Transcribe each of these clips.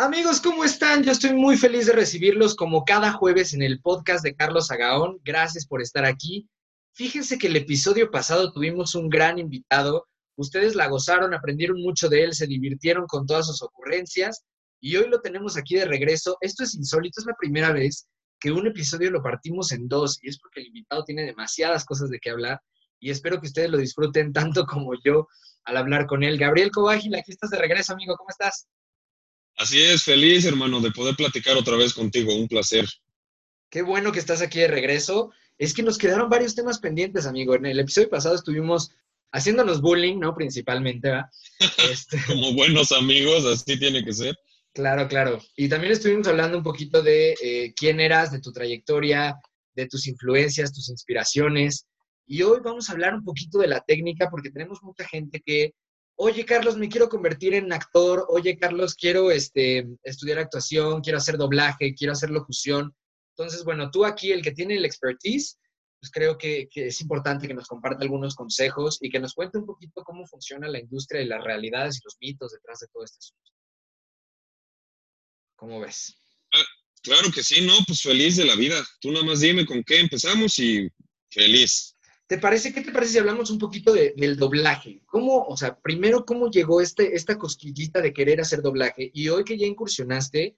Amigos, ¿cómo están? Yo estoy muy feliz de recibirlos como cada jueves en el podcast de Carlos Agaón. Gracias por estar aquí. Fíjense que el episodio pasado tuvimos un gran invitado. Ustedes la gozaron, aprendieron mucho de él, se divirtieron con todas sus ocurrencias y hoy lo tenemos aquí de regreso. Esto es insólito, es la primera vez que un episodio lo partimos en dos y es porque el invitado tiene demasiadas cosas de qué hablar y espero que ustedes lo disfruten tanto como yo al hablar con él. Gabriel Covágil, aquí estás de regreso, amigo, ¿cómo estás? Así es, feliz hermano de poder platicar otra vez contigo, un placer. Qué bueno que estás aquí de regreso. Es que nos quedaron varios temas pendientes, amigo. En el episodio pasado estuvimos haciéndonos bullying, ¿no? Principalmente, ¿verdad? Este... Como buenos amigos, así tiene que ser. Claro, claro. Y también estuvimos hablando un poquito de eh, quién eras, de tu trayectoria, de tus influencias, tus inspiraciones. Y hoy vamos a hablar un poquito de la técnica porque tenemos mucha gente que oye Carlos, me quiero convertir en actor, oye Carlos, quiero este, estudiar actuación, quiero hacer doblaje, quiero hacer locución. Entonces, bueno, tú aquí, el que tiene el expertise, pues creo que, es importante que nos comparta algunos consejos y que nos cuente un poquito cómo funciona la industria y las realidades y los mitos detrás de todo este asunto. ¿Cómo ves? Ah, claro que sí, no, pues feliz de la vida. Tú nada más dime con qué empezamos y feliz. ¿Te parece, qué te parece si hablamos un poquito del doblaje? ¿Cómo, o sea, primero, cómo llegó este, esta cosquillita de querer hacer doblaje? Y hoy que ya incursionaste,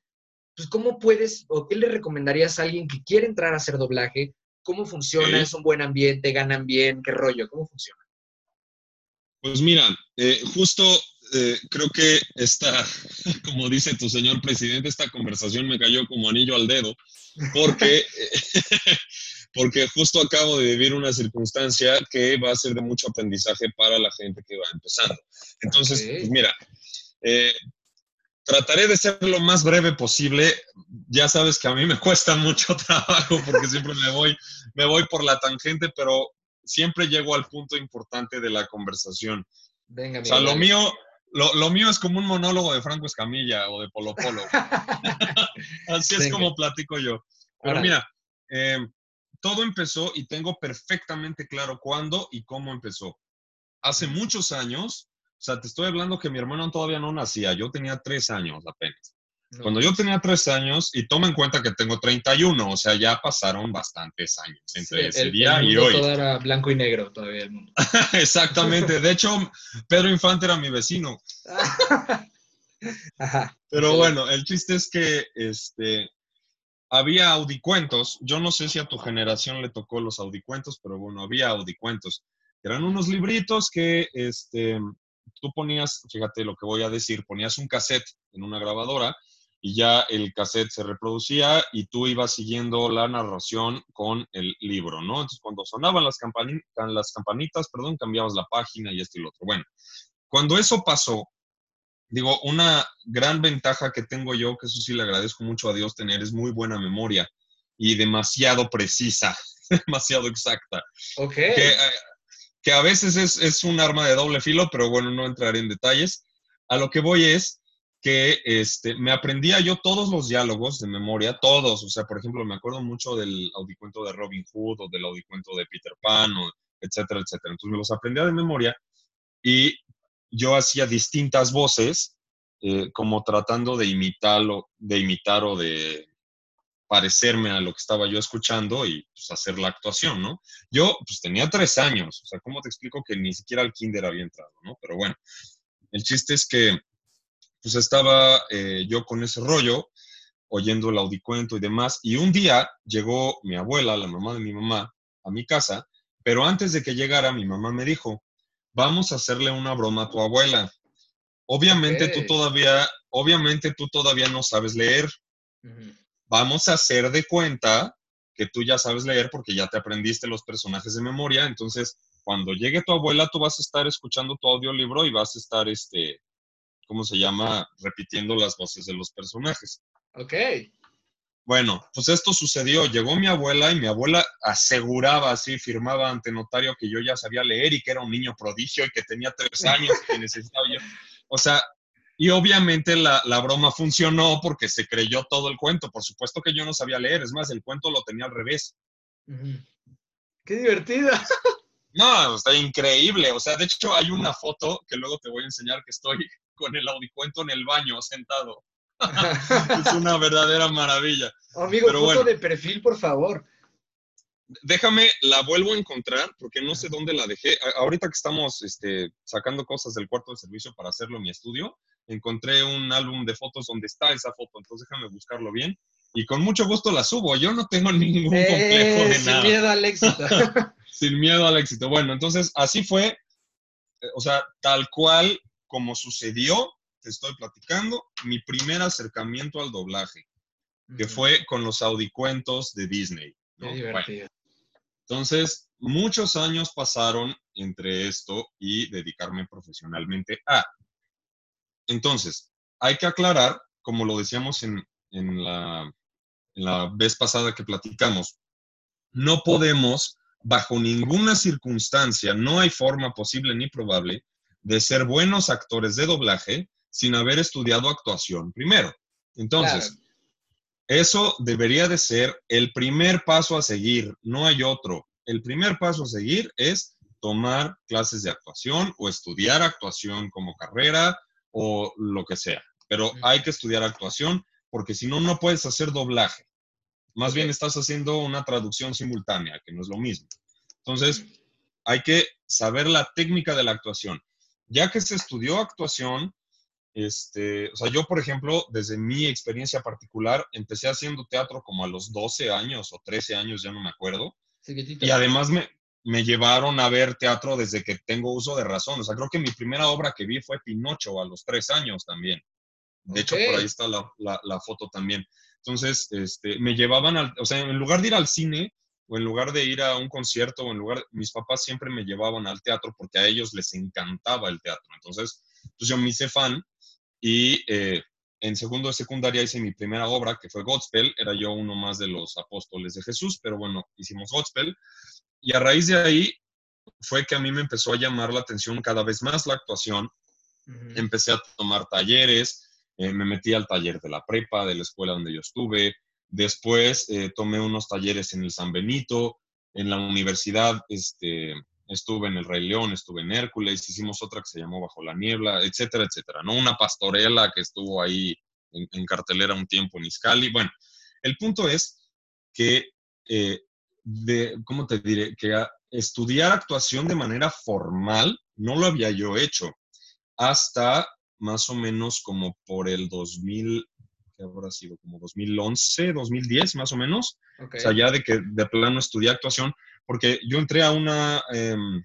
pues, ¿cómo puedes, o qué le recomendarías a alguien que quiere entrar a hacer doblaje? ¿Cómo funciona? ¿Es un buen ambiente? ¿Ganan bien? ¿Qué rollo? ¿Cómo funciona? Pues mira, eh, justo eh, creo que esta, como dice tu señor presidente, esta conversación me cayó como anillo al dedo, porque porque justo acabo de vivir una circunstancia que va a ser de mucho aprendizaje para la gente que va empezando. Entonces, pues mira, eh, trataré de ser lo más breve posible. Ya sabes que a mí me cuesta mucho trabajo porque siempre me voy, me voy por la tangente, pero siempre llego al punto importante de la conversación. Venga, o sea, lo mío, lo, mío es como un monólogo de Franco Escamilla o de Polo Polo. Así es como platico yo. Pero mira, eh, todo empezó y tengo perfectamente claro cuándo y cómo empezó. Hace muchos años, o sea, te estoy hablando que mi hermano todavía no nacía, yo tenía tres años apenas. Cuando yo tenía tres años, y toma en cuenta que tengo 31, o sea, ya pasaron bastantes años entre ese día y hoy. Todo era blanco y negro todavía el mundo. Exactamente. De hecho, Pedro Infante era mi vecino. Pero bueno, el chiste es que este, había audicuentos. Yo no sé si a tu generación le tocó los audicuentos, pero bueno, había audicuentos. Eran unos libritos que este, tú ponías, fíjate lo que voy a decir, ponías un cassette en una grabadora y ya el cassette se reproducía y tú ibas siguiendo la narración con el libro, ¿no? Entonces, cuando sonaban las, las campanitas, perdón, cambiabas la página y esto y lo otro. Bueno, cuando eso pasó, digo, una gran ventaja que tengo yo, que eso sí le agradezco mucho a Dios tener, es muy buena memoria y demasiado precisa, demasiado exacta. Ok. Que, eh, a veces es, un arma de doble filo, pero bueno, no entraré en detalles. A lo que voy es que este, me aprendía yo todos los diálogos de memoria, todos. O sea, por ejemplo, me acuerdo mucho del audicuento de Robin Hood o del audicuento de Peter Pan, o etcétera, etcétera. Entonces me los aprendía de memoria y yo hacía distintas voces, eh, como tratando de imitarlo, de imitar o de parecerme a lo que estaba yo escuchando y pues, hacer la actuación, ¿no? Yo pues tenía tres años, o sea, ¿cómo te explico que ni siquiera al kinder había entrado, ¿no? Pero bueno, el chiste es que pues estaba eh, yo con ese rollo, oyendo el audicuento y demás, y un día llegó mi abuela, la mamá de mi mamá, a mi casa, pero antes de que llegara, mi mamá me dijo, vamos a hacerle una broma a tu abuela. Obviamente tú todavía, obviamente tú todavía no sabes leer. Vamos a hacer de cuenta que tú ya sabes leer porque ya te aprendiste los personajes de memoria. Entonces, cuando llegue tu abuela, tú vas a estar escuchando tu audiolibro y vas a estar, este, ¿cómo se llama? Repitiendo las voces de los personajes. Ok. Bueno, pues esto sucedió. Llegó mi abuela y mi abuela aseguraba así, firmaba ante notario que yo ya sabía leer y que era un niño prodigio y que tenía tres años y que necesitaba yo. O sea, y obviamente la, broma funcionó porque se creyó todo el cuento. Por supuesto que yo no sabía leer, es más, el cuento lo tenía al revés. ¡Qué divertido! No, está increíble. O sea, de hecho hay una foto que luego te voy a enseñar que estoy con el audicuento en el baño sentado. es una verdadera maravilla. amigo, foto de perfil, por favor. Déjame, la vuelvo a encontrar porque no sé dónde la dejé. Ahorita que estamos este, sacando cosas del cuarto de servicio para hacerlo en mi estudio, encontré un álbum de fotos donde está esa foto, entonces déjame buscarlo bien y con mucho gusto la subo. Yo no tengo ningún complejo de nada. Sin miedo al éxito. sin miedo al éxito. Bueno, entonces así fue, eh, o sea, tal cual como sucedió, te estoy platicando, mi primer acercamiento al doblaje, que fue con los audicuentos de Disney. entonces, muchos años pasaron entre esto y dedicarme profesionalmente a. Entonces, hay que aclarar, como lo decíamos en, la, la vez pasada que platicamos, no podemos, bajo ninguna circunstancia, no hay forma posible ni probable de ser buenos actores de doblaje sin haber estudiado actuación primero. Entonces, eso debería de ser el primer paso a seguir, no hay otro. El primer paso a seguir es tomar clases de actuación o estudiar actuación como carrera o lo que sea. Pero hay que estudiar actuación porque si no, no puedes hacer doblaje. Más bien estás haciendo una traducción simultánea, que no es lo mismo. Entonces, hay que saber la técnica de la actuación. Ya que se estudió actuación, este, o sea, yo, por ejemplo, desde mi experiencia particular, empecé haciendo teatro como a los 12 años o 13 años, ya no me acuerdo. Y además me, me llevaron a ver teatro desde que tengo uso de razón. O sea, creo que mi primera obra que vi fue Pinocho a los 3 años también. De hecho, por ahí está la, la, foto también. Entonces, este, me llevaban al, o sea, en lugar de ir al cine o en lugar de ir a un concierto o en lugar, mis papás siempre me llevaban al teatro porque a ellos les encantaba el teatro. Entonces, pues yo me hice fan y eh, en segundo de secundaria hice mi primera obra, que fue Godspell. Era yo uno más de los apóstoles de Jesús, pero bueno, hicimos Godspell. Y a raíz de ahí fue que a mí me empezó a llamar la atención cada vez más la actuación. Empecé a tomar talleres, eh, me metí al taller de la prepa, de la escuela donde yo estuve. Después eh, tomé unos talleres en el San Benito, en la universidad, este, estuve en El Rey León, estuve en Hércules, hicimos otra que se llamó Bajo la Niebla, etcétera, etcétera, ¿no? Una pastorela que estuvo ahí en, cartelera un tiempo en Iscali. Bueno, el punto es que, eh, de, ¿cómo te diré? Que estudiar actuación de manera formal no lo había yo hecho hasta más o menos como por el 2000, ¿qué habrá sido? Como 2011, 2010 más o menos. O sea, ya de que de plano estudié actuación, porque yo entré a una, em,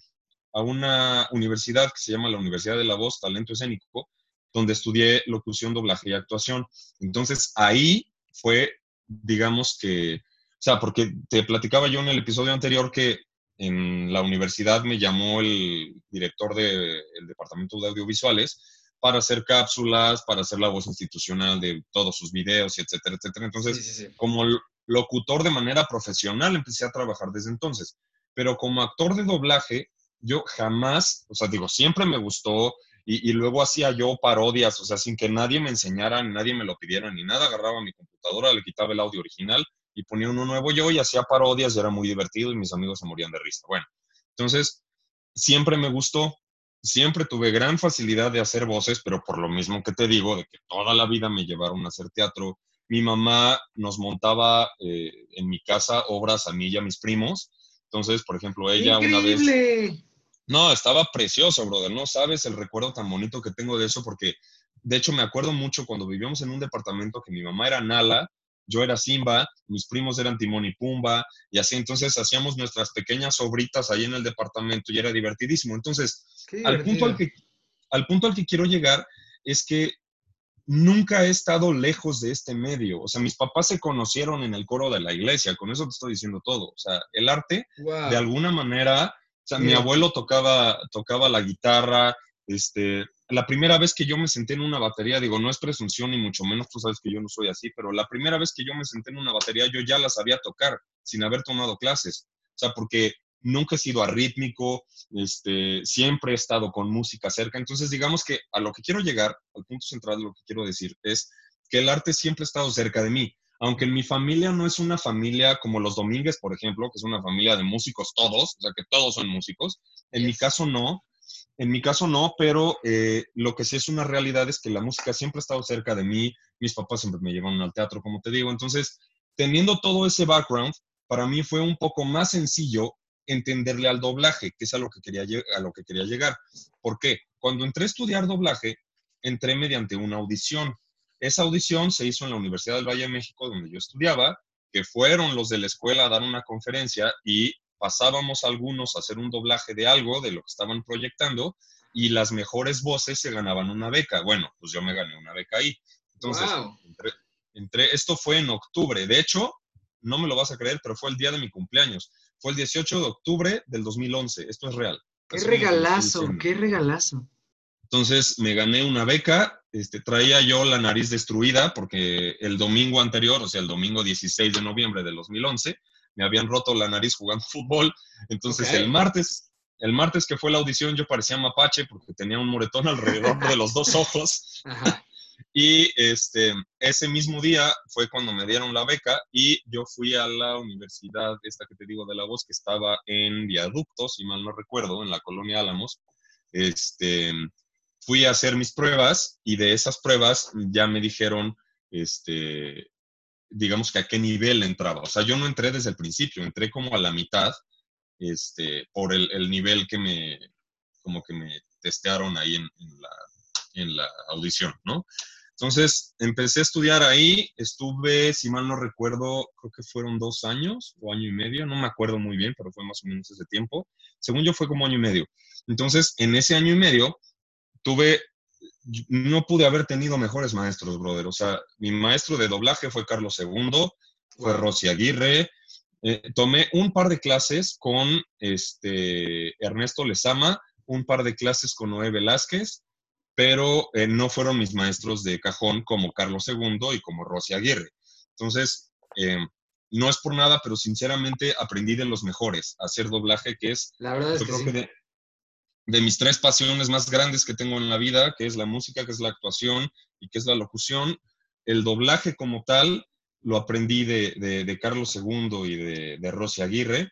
a una universidad que se llama la Universidad de la Voz, Talento Escénico, donde estudié locución, doblaje y actuación. Entonces ahí fue, digamos que, o sea, porque te platicaba yo en el episodio anterior que en la universidad me llamó el director del departamento de audiovisuales para hacer cápsulas, para hacer la voz institucional de todos sus videos, etcétera, etcétera. Entonces, como locutor de manera profesional empecé a trabajar desde entonces, pero como actor de doblaje, yo jamás, o sea, digo, siempre me gustó y, luego hacía yo parodias, o sea, sin que nadie me enseñara, ni nadie me lo pidiera, ni nada, agarraba mi computadora, le quitaba el audio original y ponía uno nuevo yo y hacía parodias y era muy divertido y mis amigos se morían de risa. Bueno, entonces, siempre me gustó, siempre tuve gran facilidad de hacer voces, pero por lo mismo que te digo, de que toda la vida me llevaron a hacer teatro, mi mamá nos montaba eh, en mi casa obras a mí y a mis primos. Entonces, por ejemplo, ella una vez... No, estaba precioso, brother. No sabes el recuerdo tan bonito que tengo de eso porque, de hecho, me acuerdo mucho cuando vivíamos en un departamento que mi mamá era Nala, yo era Simba, mis primos eran Timón y Pumba, y así entonces hacíamos nuestras pequeñas obritas ahí en el departamento y era divertidísimo. Entonces, al punto al, que, al punto al que quiero llegar es que nunca he estado lejos de este medio. O sea, mis papás se conocieron en el coro de la iglesia, con eso te estoy diciendo todo. O sea, el arte, de alguna manera, o sea, mi abuelo tocaba, tocaba la guitarra, este, la primera vez que yo me senté en una batería, digo, no es presunción ni mucho menos, tú sabes que yo no soy así, pero la primera vez que yo me senté en una batería, yo ya la sabía tocar sin haber tomado clases. O sea, porque nunca he sido arrítmico, este, siempre he estado con música cerca. Entonces, digamos que a lo que quiero llegar, al punto central de lo que quiero decir, es que el arte siempre ha estado cerca de mí. Aunque en mi familia no es una familia como los Domínguez, por ejemplo, que es una familia de músicos todos, o sea, que todos son músicos, en mi caso no. En mi caso no, pero eh, lo que sí es una realidad es que la música siempre ha estado cerca de mí, mis papás siempre me llevaron al teatro, como te digo, entonces, teniendo todo ese background, para mí fue un poco más sencillo entenderle al doblaje, que es a lo que quería, a lo que quería llegar. ¿Por qué? Cuando entré a estudiar doblaje, entré mediante una audición. Esa audición se hizo en la Universidad del Valle de México, donde yo estudiaba, que fueron los de la escuela a dar una conferencia y pasábamos algunos a hacer un doblaje de algo, de lo que estaban proyectando, y las mejores voces se ganaban una beca. Bueno, pues yo me gané una beca ahí. Entonces, entré, esto fue en octubre. De hecho, no me lo vas a creer, pero fue el día de mi cumpleaños. Fue el 18 de octubre del 2011. Esto es real. Qué regalazo, qué regalazo. Entonces me gané una beca, este, traía yo la nariz destruida porque el domingo anterior, o sea, el domingo 16 de noviembre del 2011, me habían roto la nariz jugando fútbol. Entonces el martes, el martes que fue la audición yo parecía mapache porque tenía un moretón alrededor de los dos ojos. Y este, ese mismo día fue cuando me dieron la beca y yo fui a la universidad, esta que te digo de la voz, que estaba en Viaducto, si mal no recuerdo, en la colonia Álamos. Este, fui a hacer mis pruebas y de esas pruebas ya me dijeron, este, digamos que a qué nivel entraba. O sea, yo no entré desde el principio, entré como a la mitad, este, por el, nivel que me, como que me testearon ahí en, la, en la audición, ¿no? Entonces, empecé a estudiar ahí, estuve, si mal no recuerdo, creo que fueron dos años o año y medio, no me acuerdo muy bien, pero fue más o menos ese tiempo. Según yo fue como año y medio. Entonces, en ese año y medio, tuve, no pude haber tenido mejores maestros, brother. O sea, mi maestro de doblaje fue Carlos II, fue Rosy Aguirre. Eh, tomé un par de clases con este, Ernesto Lezama, un par de clases con Noé Velázquez, pero eh, no fueron mis maestros de cajón como Carlos II y como Rosy Aguirre. Entonces, eh, no es por nada, pero sinceramente aprendí de los mejores a hacer doblaje, que es, la verdad es que, de mis tres pasiones más grandes que tengo en la vida, que es la música, que es la actuación y que es la locución. El doblaje como tal lo aprendí de, Carlos II y de, de Rosy Aguirre.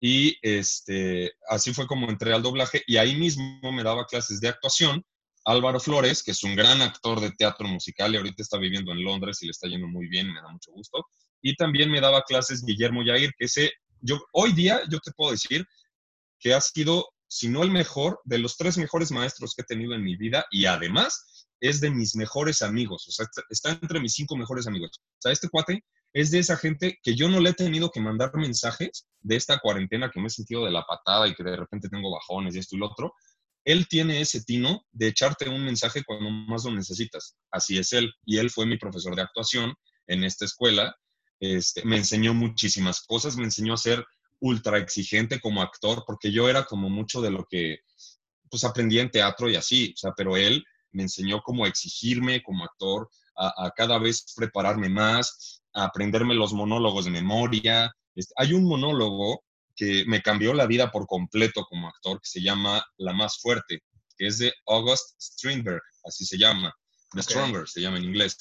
Y este, así fue como entré al doblaje y ahí mismo me daba clases de actuación. Álvaro Flores, que es un gran actor de teatro musical y ahorita está viviendo en Londres y le está yendo muy bien, me da mucho gusto. Y también me daba clases Guillermo Yair, que ese, yo, hoy día yo te puedo decir que ha sido si no el mejor, de los tres mejores maestros que he tenido en mi vida y además es de mis mejores amigos, o sea, está entre mis cinco mejores amigos. O sea, este cuate es de esa gente que yo no le he tenido que mandar mensajes de esta cuarentena que me he sentido de la patada y que de repente tengo bajones y esto y lo otro. Él tiene ese tino de echarte un mensaje cuando más lo necesitas. Así es él. Y él fue mi profesor de actuación en esta escuela. Este, me enseñó muchísimas cosas, me enseñó a ser ultra exigente como actor, porque yo era como mucho de lo que pues aprendí en teatro y así, o sea, pero él me enseñó cómo exigirme como actor, a, cada vez prepararme más, a aprenderme los monólogos de memoria. Este, hay un monólogo que me cambió la vida por completo como actor, que se llama La Más Fuerte, que es de August Strindberg, así se llama, The Stronger se llama en inglés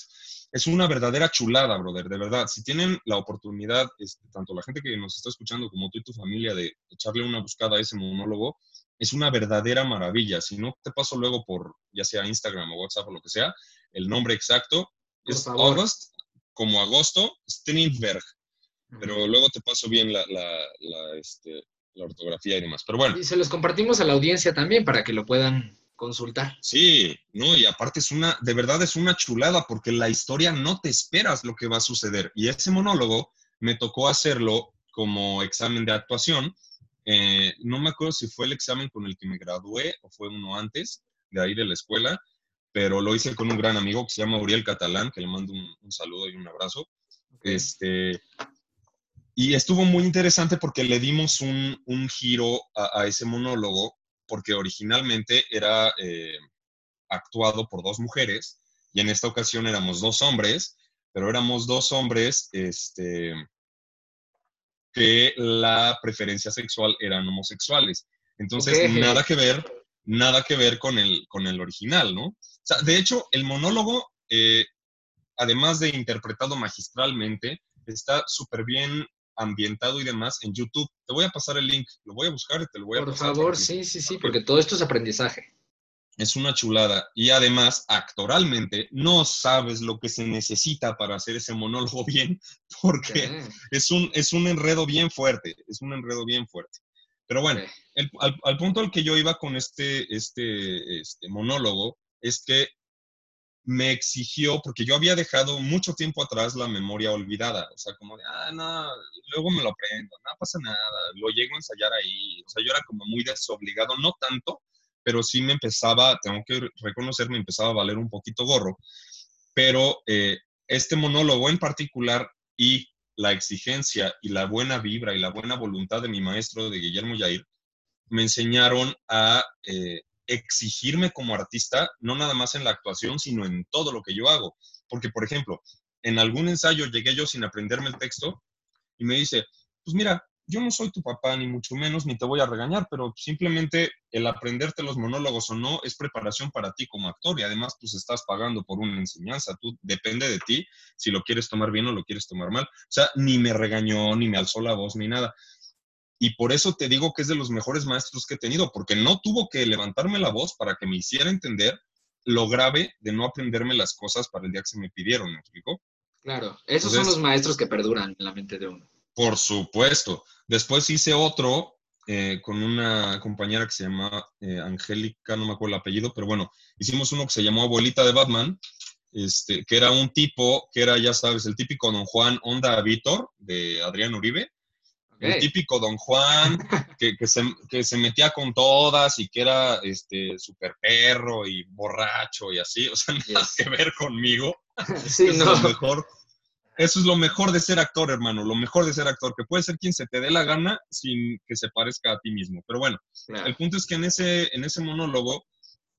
es una verdadera chulada, brother, de verdad. Si tienen la oportunidad, este, tanto la gente que nos está escuchando como tú y tu familia, de echarle una buscada a ese monólogo, es una verdadera maravilla. Si no, te paso luego por ya sea Instagram o WhatsApp o lo que sea, el nombre exacto es August, como agosto, Strindberg. Pero luego te paso bien la, este, la ortografía y demás. Pero bueno. Y se los compartimos a la audiencia también para que lo puedan consultar. Sí, no, y aparte es una, de verdad es una chulada porque la historia no te esperas lo que va a suceder. Y ese monólogo me tocó hacerlo como examen de actuación. Eh, no me acuerdo si fue el examen con el que me gradué o fue uno antes de ahí de la escuela, pero lo hice con un gran amigo que se llama Uriel Catalán, que le mando un, saludo y un abrazo. Este, y estuvo muy interesante porque le dimos un, un giro a, a, ese monólogo porque originalmente era eh, actuado por dos mujeres y en esta ocasión éramos dos hombres, pero éramos dos hombres este, que la preferencia sexual eran homosexuales. Entonces, nada que ver, nada que ver con el, con el original, ¿no? O sea, de hecho, el monólogo, eh, además de interpretado magistralmente, está súper bien ambientado y demás en YouTube. Te voy a pasar el link, lo voy a buscar y te lo voy a Por pasar. favor, sí, sí, sí, porque todo esto es aprendizaje. Es una chulada. Y además, actoralmente, no sabes lo que se necesita para hacer ese monólogo bien, porque es un, es un enredo bien fuerte, es un enredo bien fuerte. Pero bueno, el- al, al punto al que yo iba con este, este, este monólogo es que me exigió, porque yo había dejado mucho tiempo atrás la memoria olvidada, o sea, como de, ah, no, luego me lo aprendo, no pasa nada, lo llego a ensayar ahí, o sea, yo era como muy desobligado, no tanto, pero sí me empezaba, tengo que reconocer, me empezaba a valer un poquito gorro, pero eh, este monólogo en particular y la exigencia y la buena vibra y la buena voluntad de mi maestro, de Guillermo Yair, me enseñaron a eh, exigirme como artista, no nada más en la actuación, sino en todo lo que yo hago. Porque, por ejemplo, en algún ensayo llegué yo sin aprenderme el texto y me dice, pues mira, yo no soy tu papá, ni mucho menos, ni te voy a regañar, pero simplemente el aprenderte los monólogos o no es preparación para ti como actor y además pues estás pagando por una enseñanza, tú depende de ti si lo quieres tomar bien o lo quieres tomar mal. O sea, ni me regañó, ni me alzó la voz, ni nada. Y por eso te digo que es de los mejores maestros que he tenido, porque no tuvo que levantarme la voz para que me hiciera entender lo grave de no aprenderme las cosas para el día que se me pidieron, ¿me explico? Claro, esos son los maestros que perduran en la mente de uno. Por supuesto. Después hice otro eh, con una compañera que se llama eh, Angélica, no me acuerdo el apellido, pero bueno, hicimos uno que se llamó Abuelita de Batman, este, que era un tipo, que era, ya sabes, el típico Don Juan Onda Víctor de Adrián Uribe, el típico Don Juan que, que se, que se metía con todas y que era este super perro y borracho y así, o sea, nada Yes. que ver conmigo. Sí, Eso no. es lo mejor. Eso es lo mejor de ser actor, hermano. Lo mejor de ser actor, que puede ser quien se te dé la gana sin que se parezca a ti mismo. Pero bueno, Claro. el punto es que en ese, en ese monólogo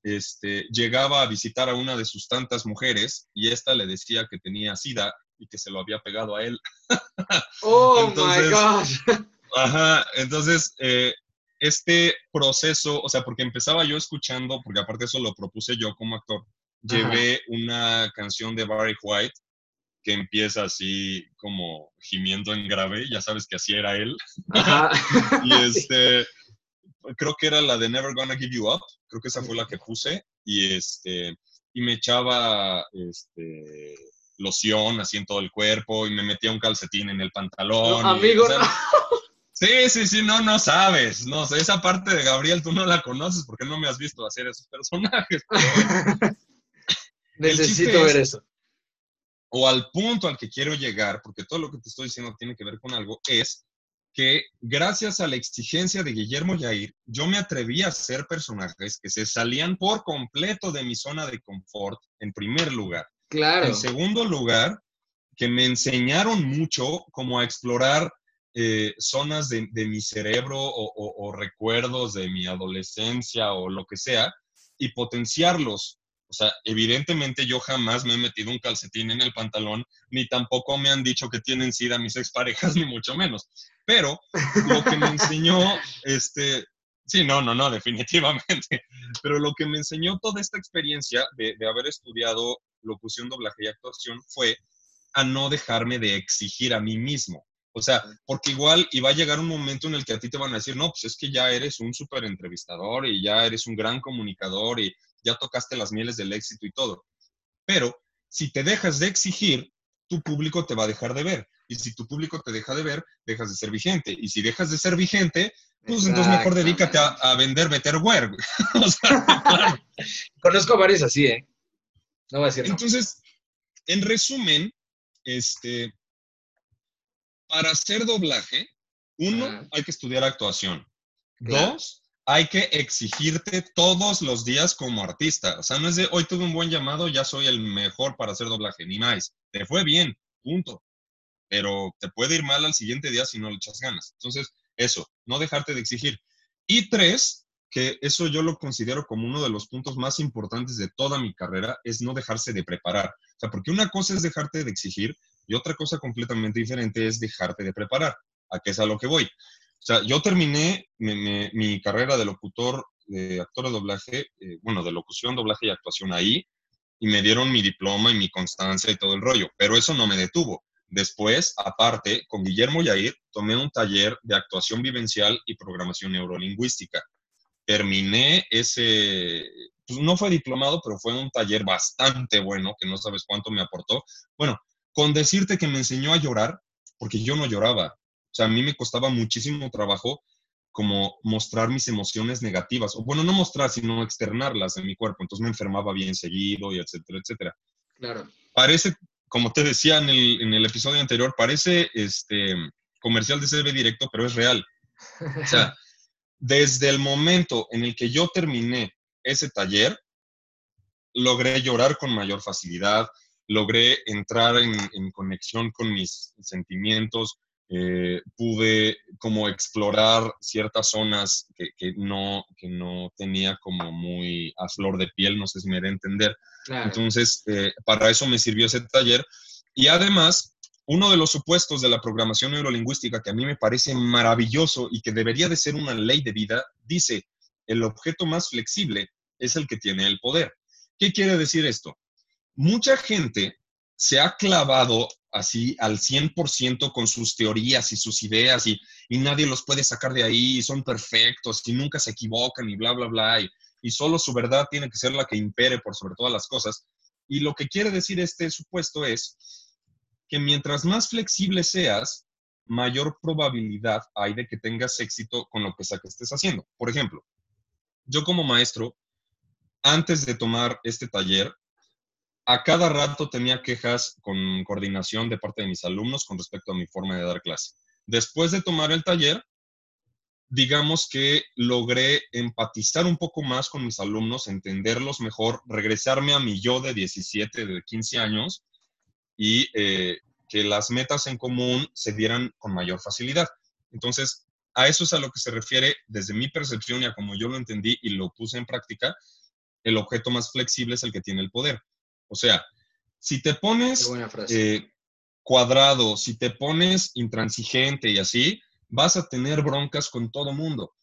este, llegaba a visitar a una de sus tantas mujeres y esta le decía que tenía sida y que se lo había pegado a él. Oh Entonces- my gosh. Ajá, entonces eh, este proceso, o sea, porque empezaba yo escuchando, porque aparte eso lo propuse yo como actor, llevé una canción de Barry White que empieza así como gimiendo en grave, ya sabes que así era él, Ajá. y este, creo que era la de Never Gonna Give You Up, creo que esa fue la que puse, y este, y me echaba, este, loción así en todo el cuerpo, y me metía un calcetín en el pantalón. No, y, amigo, o sea, no. Sí, sí, sí, no, no sabes. No sé, esa parte de Gabriel tú no la conoces porque no me has visto hacer esos personajes. pero. Necesito ver es- eso. o al punto al que quiero llegar, porque todo lo que te estoy diciendo tiene que ver con algo, es que gracias a la exigencia de Guillermo Yair, yo me atreví a hacer personajes que se salían por completo de mi zona de confort, en primer lugar. Claro. En segundo lugar, que me enseñaron mucho como a explorar eh, zonas de, de mi cerebro o, o- o recuerdos de mi adolescencia o lo que sea y potenciarlos. O sea, evidentemente yo jamás me he metido un calcetín en el pantalón, ni tampoco me han dicho que tienen sida mis exparejas, ni mucho menos. Pero lo que me enseñó, este, sí, no, no, no, definitivamente. Pero lo que me enseñó toda esta experiencia de, de haber estudiado locución, doblaje y actuación fue a no dejarme de exigir a mí mismo. O sea, porque igual iba a llegar un momento en el que a ti te van a decir, no, pues es que ya eres un súper entrevistador y ya eres un gran comunicador y ya tocaste las mieles del éxito y todo. Pero si te dejas de exigir, tu público te va a dejar de ver. Y si tu público te deja de ver, dejas de ser vigente. Y si dejas de ser vigente, pues entonces mejor dedícate a, a vender Betterware. güey. o sea, claro. Conozco varios así, ¿eh? No voy a decir no. Entonces, en resumen, este, para hacer doblaje, uno, hay que estudiar actuación. Claro. Dos, hay que exigirte todos los días como artista. O sea, no es de hoy tuve un buen llamado, ya soy el mejor para hacer doblaje, ni más. Te fue bien, punto. Pero te puede ir mal al siguiente día si no le echas ganas. Entonces, eso, no dejarte de exigir. Y tres, que eso yo lo considero como uno de los puntos más importantes de toda mi carrera, es no dejarse de preparar. O sea, porque una cosa es dejarte de exigir y otra cosa completamente diferente es dejarte de preparar. ¿A qué es a lo que voy? O sea, yo terminé mi, mi- mi carrera de locutor, de actor de doblaje, eh, bueno, de locución, doblaje y actuación ahí, y me dieron mi diploma y mi constancia y todo el rollo, pero eso no me detuvo. Después, aparte, con Guillermo Yair, tomé un taller de actuación vivencial y programación neurolingüística. Terminé ese, pues no fue diplomado, pero fue un taller bastante bueno, que no sabes cuánto me aportó. Bueno, con decirte que me enseñó a llorar, porque yo no lloraba. O sea, a mí me costaba muchísimo trabajo como mostrar mis emociones negativas, o bueno, no mostrar, sino externarlas en mi cuerpo. Entonces me enfermaba bien seguido y etcétera, etcétera. Claro. Parece, como te decía en el, en el episodio anterior, parece este comercial de CB directo, pero es real. O sea, desde el momento en el que yo terminé ese taller, logré llorar con mayor facilidad, logré entrar en, en conexión con mis sentimientos, eh, pude como explorar ciertas zonas que, que, no, que no tenía como muy a flor de piel, no sé si me da a entender. Entonces, eh, para eso me sirvió ese taller. Y además, uno de los supuestos de la programación neurolingüística que a mí me parece maravilloso y que debería de ser una ley de vida, dice, el objeto más flexible es el que tiene el poder. ¿Qué quiere decir esto? Mucha gente se ha clavado así al 100% con sus teorías y sus ideas y, nadie los puede sacar de ahí, y son perfectos y nunca se equivocan y bla, bla, bla, y, y solo su verdad tiene que ser la que impere por sobre todas las cosas. Y lo que quiere decir este supuesto es que mientras más flexible seas, mayor probabilidad hay de que tengas éxito con lo que sea que estés haciendo. Por ejemplo, yo como maestro, antes de tomar este taller, a cada rato tenía quejas con coordinación de parte de mis alumnos con respecto a mi forma de dar clase. Después de tomar el taller, digamos que logré empatizar un poco más con mis alumnos, entenderlos mejor, regresarme a mi yo de 17, de 15 años y eh, que las metas en común se dieran con mayor facilidad. Entonces, a eso es a lo que se refiere desde mi percepción y a como yo lo entendí y lo puse en práctica, el objeto más flexible es el que tiene el poder. O sea, si te pones eh, cuadrado, si te pones intransigente y así, vas a tener broncas con todo mundo.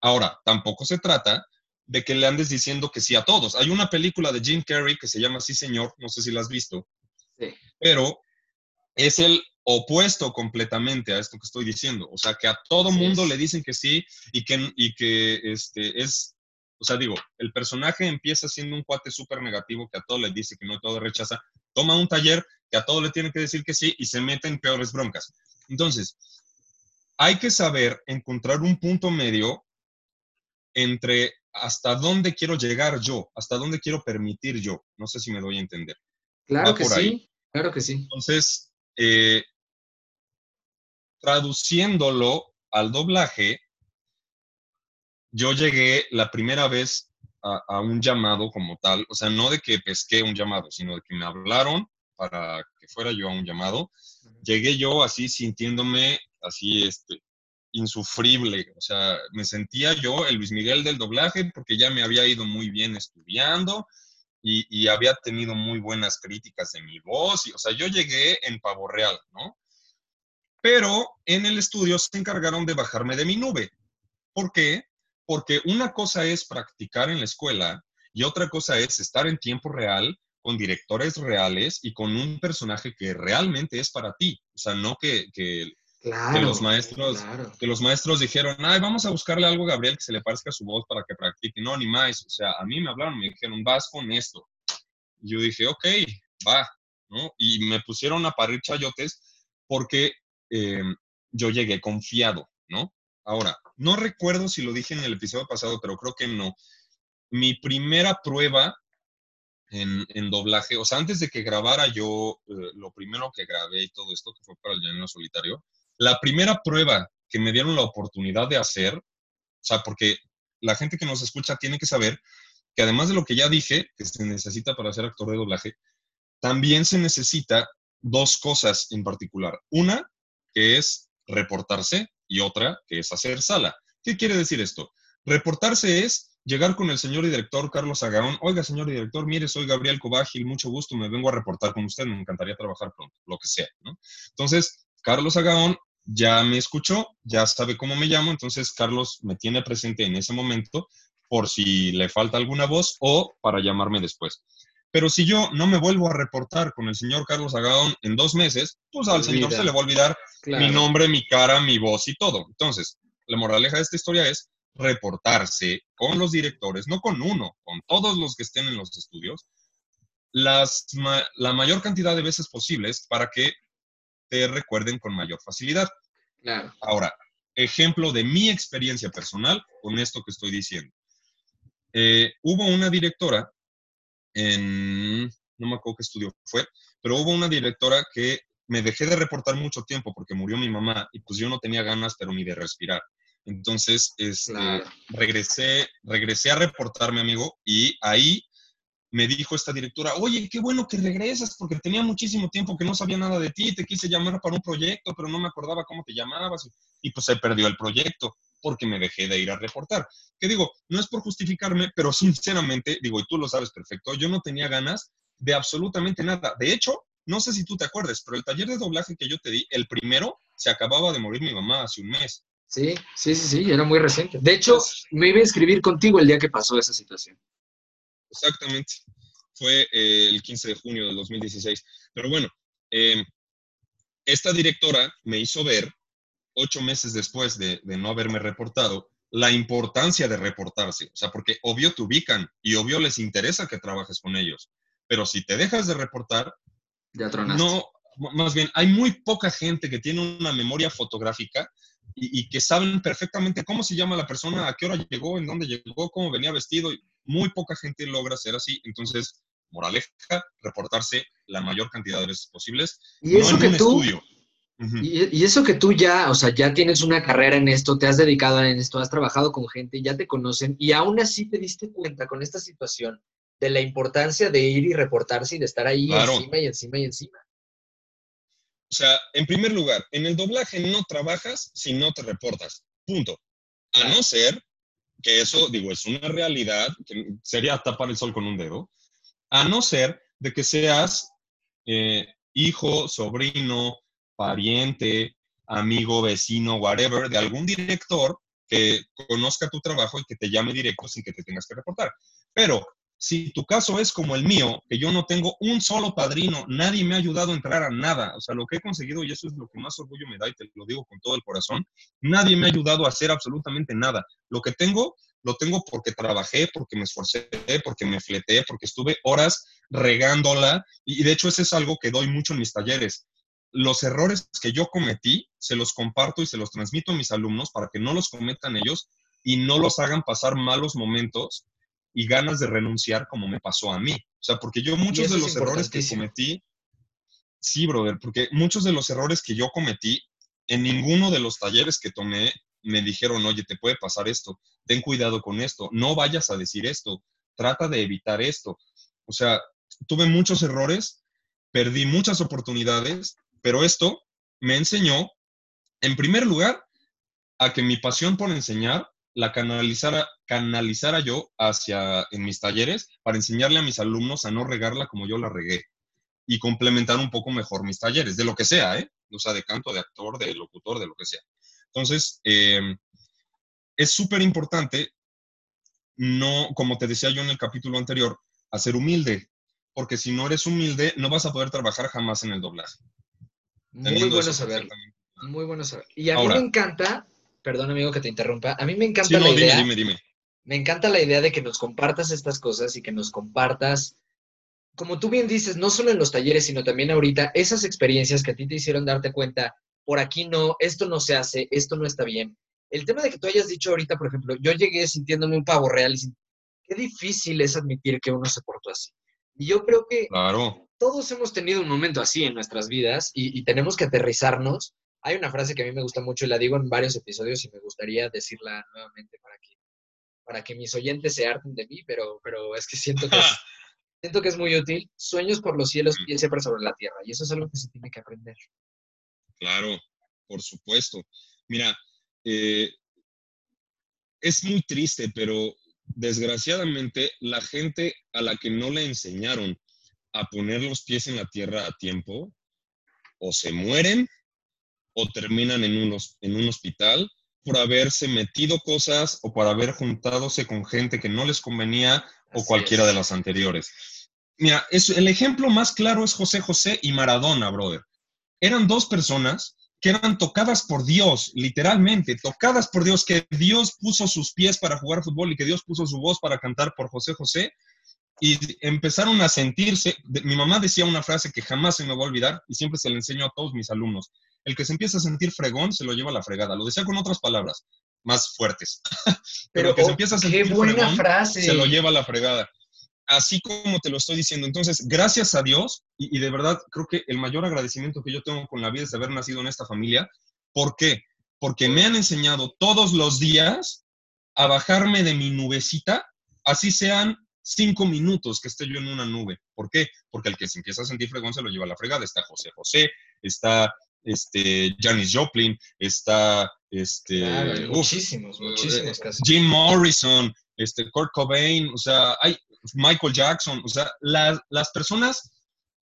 Ahora, tampoco se trata de que le andes diciendo que sí a todos. Hay una película de Jim Carrey que se llama Sí, señor, no sé si la has visto, sí. pero es el opuesto completamente a esto que estoy diciendo. O sea, que a todo mundo le dicen que sí y que, y que este, es o sea, digo, el personaje empieza siendo un cuate súper negativo que a todo le dice que no, todo rechaza. Toma un taller que a todo le tiene que decir que sí y se mete en peores broncas. Entonces, hay que saber encontrar un punto medio entre hasta dónde quiero llegar yo, hasta dónde quiero permitir yo. No sé si me doy a entender. Claro que sí, claro que sí. Entonces, eh, traduciéndolo al doblaje, yo llegué la primera vez a, un llamado como tal, o sea, no de que pesqué un llamado, sino de que me hablaron para que fuera yo a un llamado. Llegué yo así sintiéndome así, este, insufrible, o sea, me sentía yo el Luis Miguel del doblaje porque ya me había ido muy bien estudiando y, había tenido muy buenas críticas de mi voz, y, o sea, yo llegué en pavo real, ¿no? Pero en el estudio se encargaron de bajarme de mi nube. ¿Por qué? porque una cosa es practicar en la escuela y otra cosa es estar en tiempo real con directores reales y con un personaje que realmente es para ti. O sea, no que, los, maestros, que los maestros dijeron, ay, vamos a buscarle algo a Gabriel que se le parezca a su voz para que practique. No, ni más. O sea, a mí me hablaron, me dijeron, vas con esto. Y yo dije, ok, va. ¿no? Y me pusieron a parir chayotes porque eh, yo llegué confiado, ¿no? Ahora, no recuerdo si lo dije en el episodio pasado, pero creo que no. Mi primera prueba en, doblaje, o sea, antes de que grabara yo eh, lo primero que grabé y todo esto, que fue para el Llanero Solitario, la primera prueba que me dieron la oportunidad de hacer, o sea, porque la gente que nos escucha tiene que saber que además de lo que ya dije, que se necesita para ser actor de doblaje, también se necesita dos cosas en particular. Una, que es reportarse, y otra que es hacer sala. ¿Qué quiere decir esto? Reportarse es llegar con el señor director Carlos Agaón. Oiga, señor director, mire, soy Gabriel Cobágil, mucho gusto, me vengo a reportar con usted, me encantaría trabajar pronto, lo que sea. Entonces, Carlos Agaón ya me escuchó, ya sabe cómo me llamo, entonces Carlos me tiene presente en ese momento por si le falta alguna voz o para llamarme después. Pero si yo no me vuelvo a reportar con el señor Carlos Agaón en dos meses, pues al señor se le va a olvidar mi nombre, mi cara, mi voz y todo. Entonces, la moraleja de esta historia es reportarse con los directores, no con uno, con todos los que estén en los estudios, las, la mayor cantidad de veces posibles para que te recuerden con mayor facilidad. Ahora, ejemplo de mi experiencia personal con esto que estoy diciendo. Eh, hubo una directora en, no me acuerdo qué estudio fue, pero hubo una directora que me dejé de reportar mucho tiempo porque murió mi mamá y pues yo no tenía ganas, pero ni de respirar. Entonces, este, regresé, regresé a reportarme, amigo, y ahí me dijo esta directora, oye, qué bueno que regresas, porque tenía muchísimo tiempo que no sabía nada de ti, te quise llamar para un proyecto, pero no me acordaba cómo te llamabas, y pues se perdió el proyecto porque me dejé de ir a reportar. Que digo, no es por justificarme, pero sinceramente, digo, y tú lo sabes perfecto, yo no tenía ganas de absolutamente nada. De hecho, no sé si tú te acuerdas, pero el taller de doblaje que yo te di, el primero, se acababa de morir mi mamá hace un mes. Sí, sí, sí, sí, era muy reciente. De hecho, me iba a inscribir contigo el día que pasó esa situación. Exactamente. Fue eh, el 15 de junio del 2016. Pero bueno, em, esta directora me hizo ver, ocho meses después de, no haberme reportado, la importancia de reportarse. O sea, porque obvio te ubican y obvio les interesa que trabajes con ellos. Pero si te dejas de reportar, ya no, más bien, hay muy poca gente que tiene una memoria fotográfica y, y, que saben perfectamente cómo se llama la persona, a qué hora llegó, en dónde llegó, cómo venía vestido muy poca gente logra ser así. Entonces, moraleja, reportarse la mayor cantidad de veces posibles. Y eso que tú, y, eso que tú ya, o sea, ya tienes una carrera en esto, te has dedicado en esto, has trabajado con gente, ya te conocen, y aún así te diste cuenta con esta situación de la importancia de ir y reportarse y de estar ahí encima y encima y encima. O sea, en primer lugar, en el doblaje no trabajas si no te reportas. Punto. A no ser que eso, digo, es una realidad, que sería tapar el sol con un dedo, a no ser de que seas eh, hijo, sobrino, pariente, amigo, vecino, whatever, de algún director que conozca tu trabajo y que te llame directo sin que te tengas que reportar. Pero si tu caso es como el mío, que yo no tengo un solo padrino, nadie me ha ayudado a entrar a nada, o sea, lo que he conseguido, y eso es lo que más orgullo me da, y te lo digo con todo el corazón, nadie me ha ayudado a hacer absolutamente nada. Lo que tengo, lo tengo porque trabajé, porque me esforcé, porque me fleté, porque estuve horas regándola, y de hecho eso es algo que doy mucho en mis talleres. Los errores que yo cometí, se los comparto y se los transmito a mis alumnos para que no los cometan ellos y no los hagan pasar malos momentos y ganas de renunciar como me pasó a mí. O sea, porque yo muchos de los errores que cometí, sí, brother, porque muchos de los errores que yo cometí, en ninguno de los talleres que tomé me dijeron, oye, te puede pasar esto, ten cuidado con esto, no vayas a decir esto, trata de evitar esto. O sea, tuve muchos errores, perdí muchas oportunidades, pero esto me enseñó, en primer lugar, a que mi pasión por enseñar la canalizara, canalizara yo hacia en mis talleres para enseñarle a mis alumnos a no regarla como yo la regué y complementar un poco mejor mis talleres, de lo que sea, ¿eh? O sea, de canto, de actor, de locutor, de lo que sea. Entonces, em, es súper importante, no, como te decía yo en el capítulo anterior, hacer humilde, porque si no eres humilde, no vas a poder trabajar jamás en el doblaje. Muy bueno saberlo. Muy bueno saber. Y a mí me encanta perdón amigo que te interrumpa, a mí me encanta la idea. Dime, dime, Me encanta la idea de que nos compartas estas cosas y que nos compartas, como tú bien dices, no solo en los talleres, sino también ahorita, esas experiencias que a ti te hicieron darte cuenta, por aquí no, esto no se hace, esto no está bien. El tema de que tú hayas dicho ahorita, por ejemplo, yo llegué sintiéndome un pavo real y qué difícil es admitir que uno se portó así. Y yo creo que claro. todos hemos tenido un momento así en nuestras vidas y, y tenemos que aterrizarnos hay una frase que a mí me gusta mucho y la digo en varios episodios y me gustaría decirla nuevamente para que, para que mis oyentes se harten de mí, pero, pero es que siento que es, siento que es muy útil. Sueños por los cielos y siempre sobre la tierra. Y eso es algo que se tiene que aprender. Claro, por supuesto. Mira, eh, es muy triste, pero desgraciadamente la gente a la que no le enseñaron a poner los pies en la tierra a tiempo, o se mueren o terminan en un, en un hospital por haberse metido cosas o por haber juntadose con gente que no les convenía o cualquiera de las anteriores. Mira, el ejemplo más claro es José José y Maradona, brother. Eran dos personas que eran tocadas por Dios, literalmente, tocadas por Dios, que Dios puso sus pies para jugar fútbol y que Dios puso su voz para cantar por José José. Y empezaron a sentirse, mi mamá decía una frase que jamás se me va a olvidar y siempre se la enseño a todos mis alumnos. El que se empieza a sentir fregón se lo lleva a la fregada. Lo decía con otras palabras, más fuertes. Pero, el que se empieza a sentir fregón se lo lleva a la fregada así como te lo estoy diciendo. Entonces, gracias a Dios, y, de verdad creo que el mayor agradecimiento que yo tengo con la vida es de haber nacido en esta familia. ¿Por qué? Porque me han enseñado todos los días a bajarme de mi nubecita, así sean cinco minutos que esté yo en una nube. ¿Por qué? Porque el que se empieza a sentir fregón se lo lleva a la fregada. Está José José, está este, Janis Joplin, está este, muchísimos, muchísimos eh, Jim Morrison, este, Kurt Cobain, o sea, hay Michael Jackson, o sea, las personas,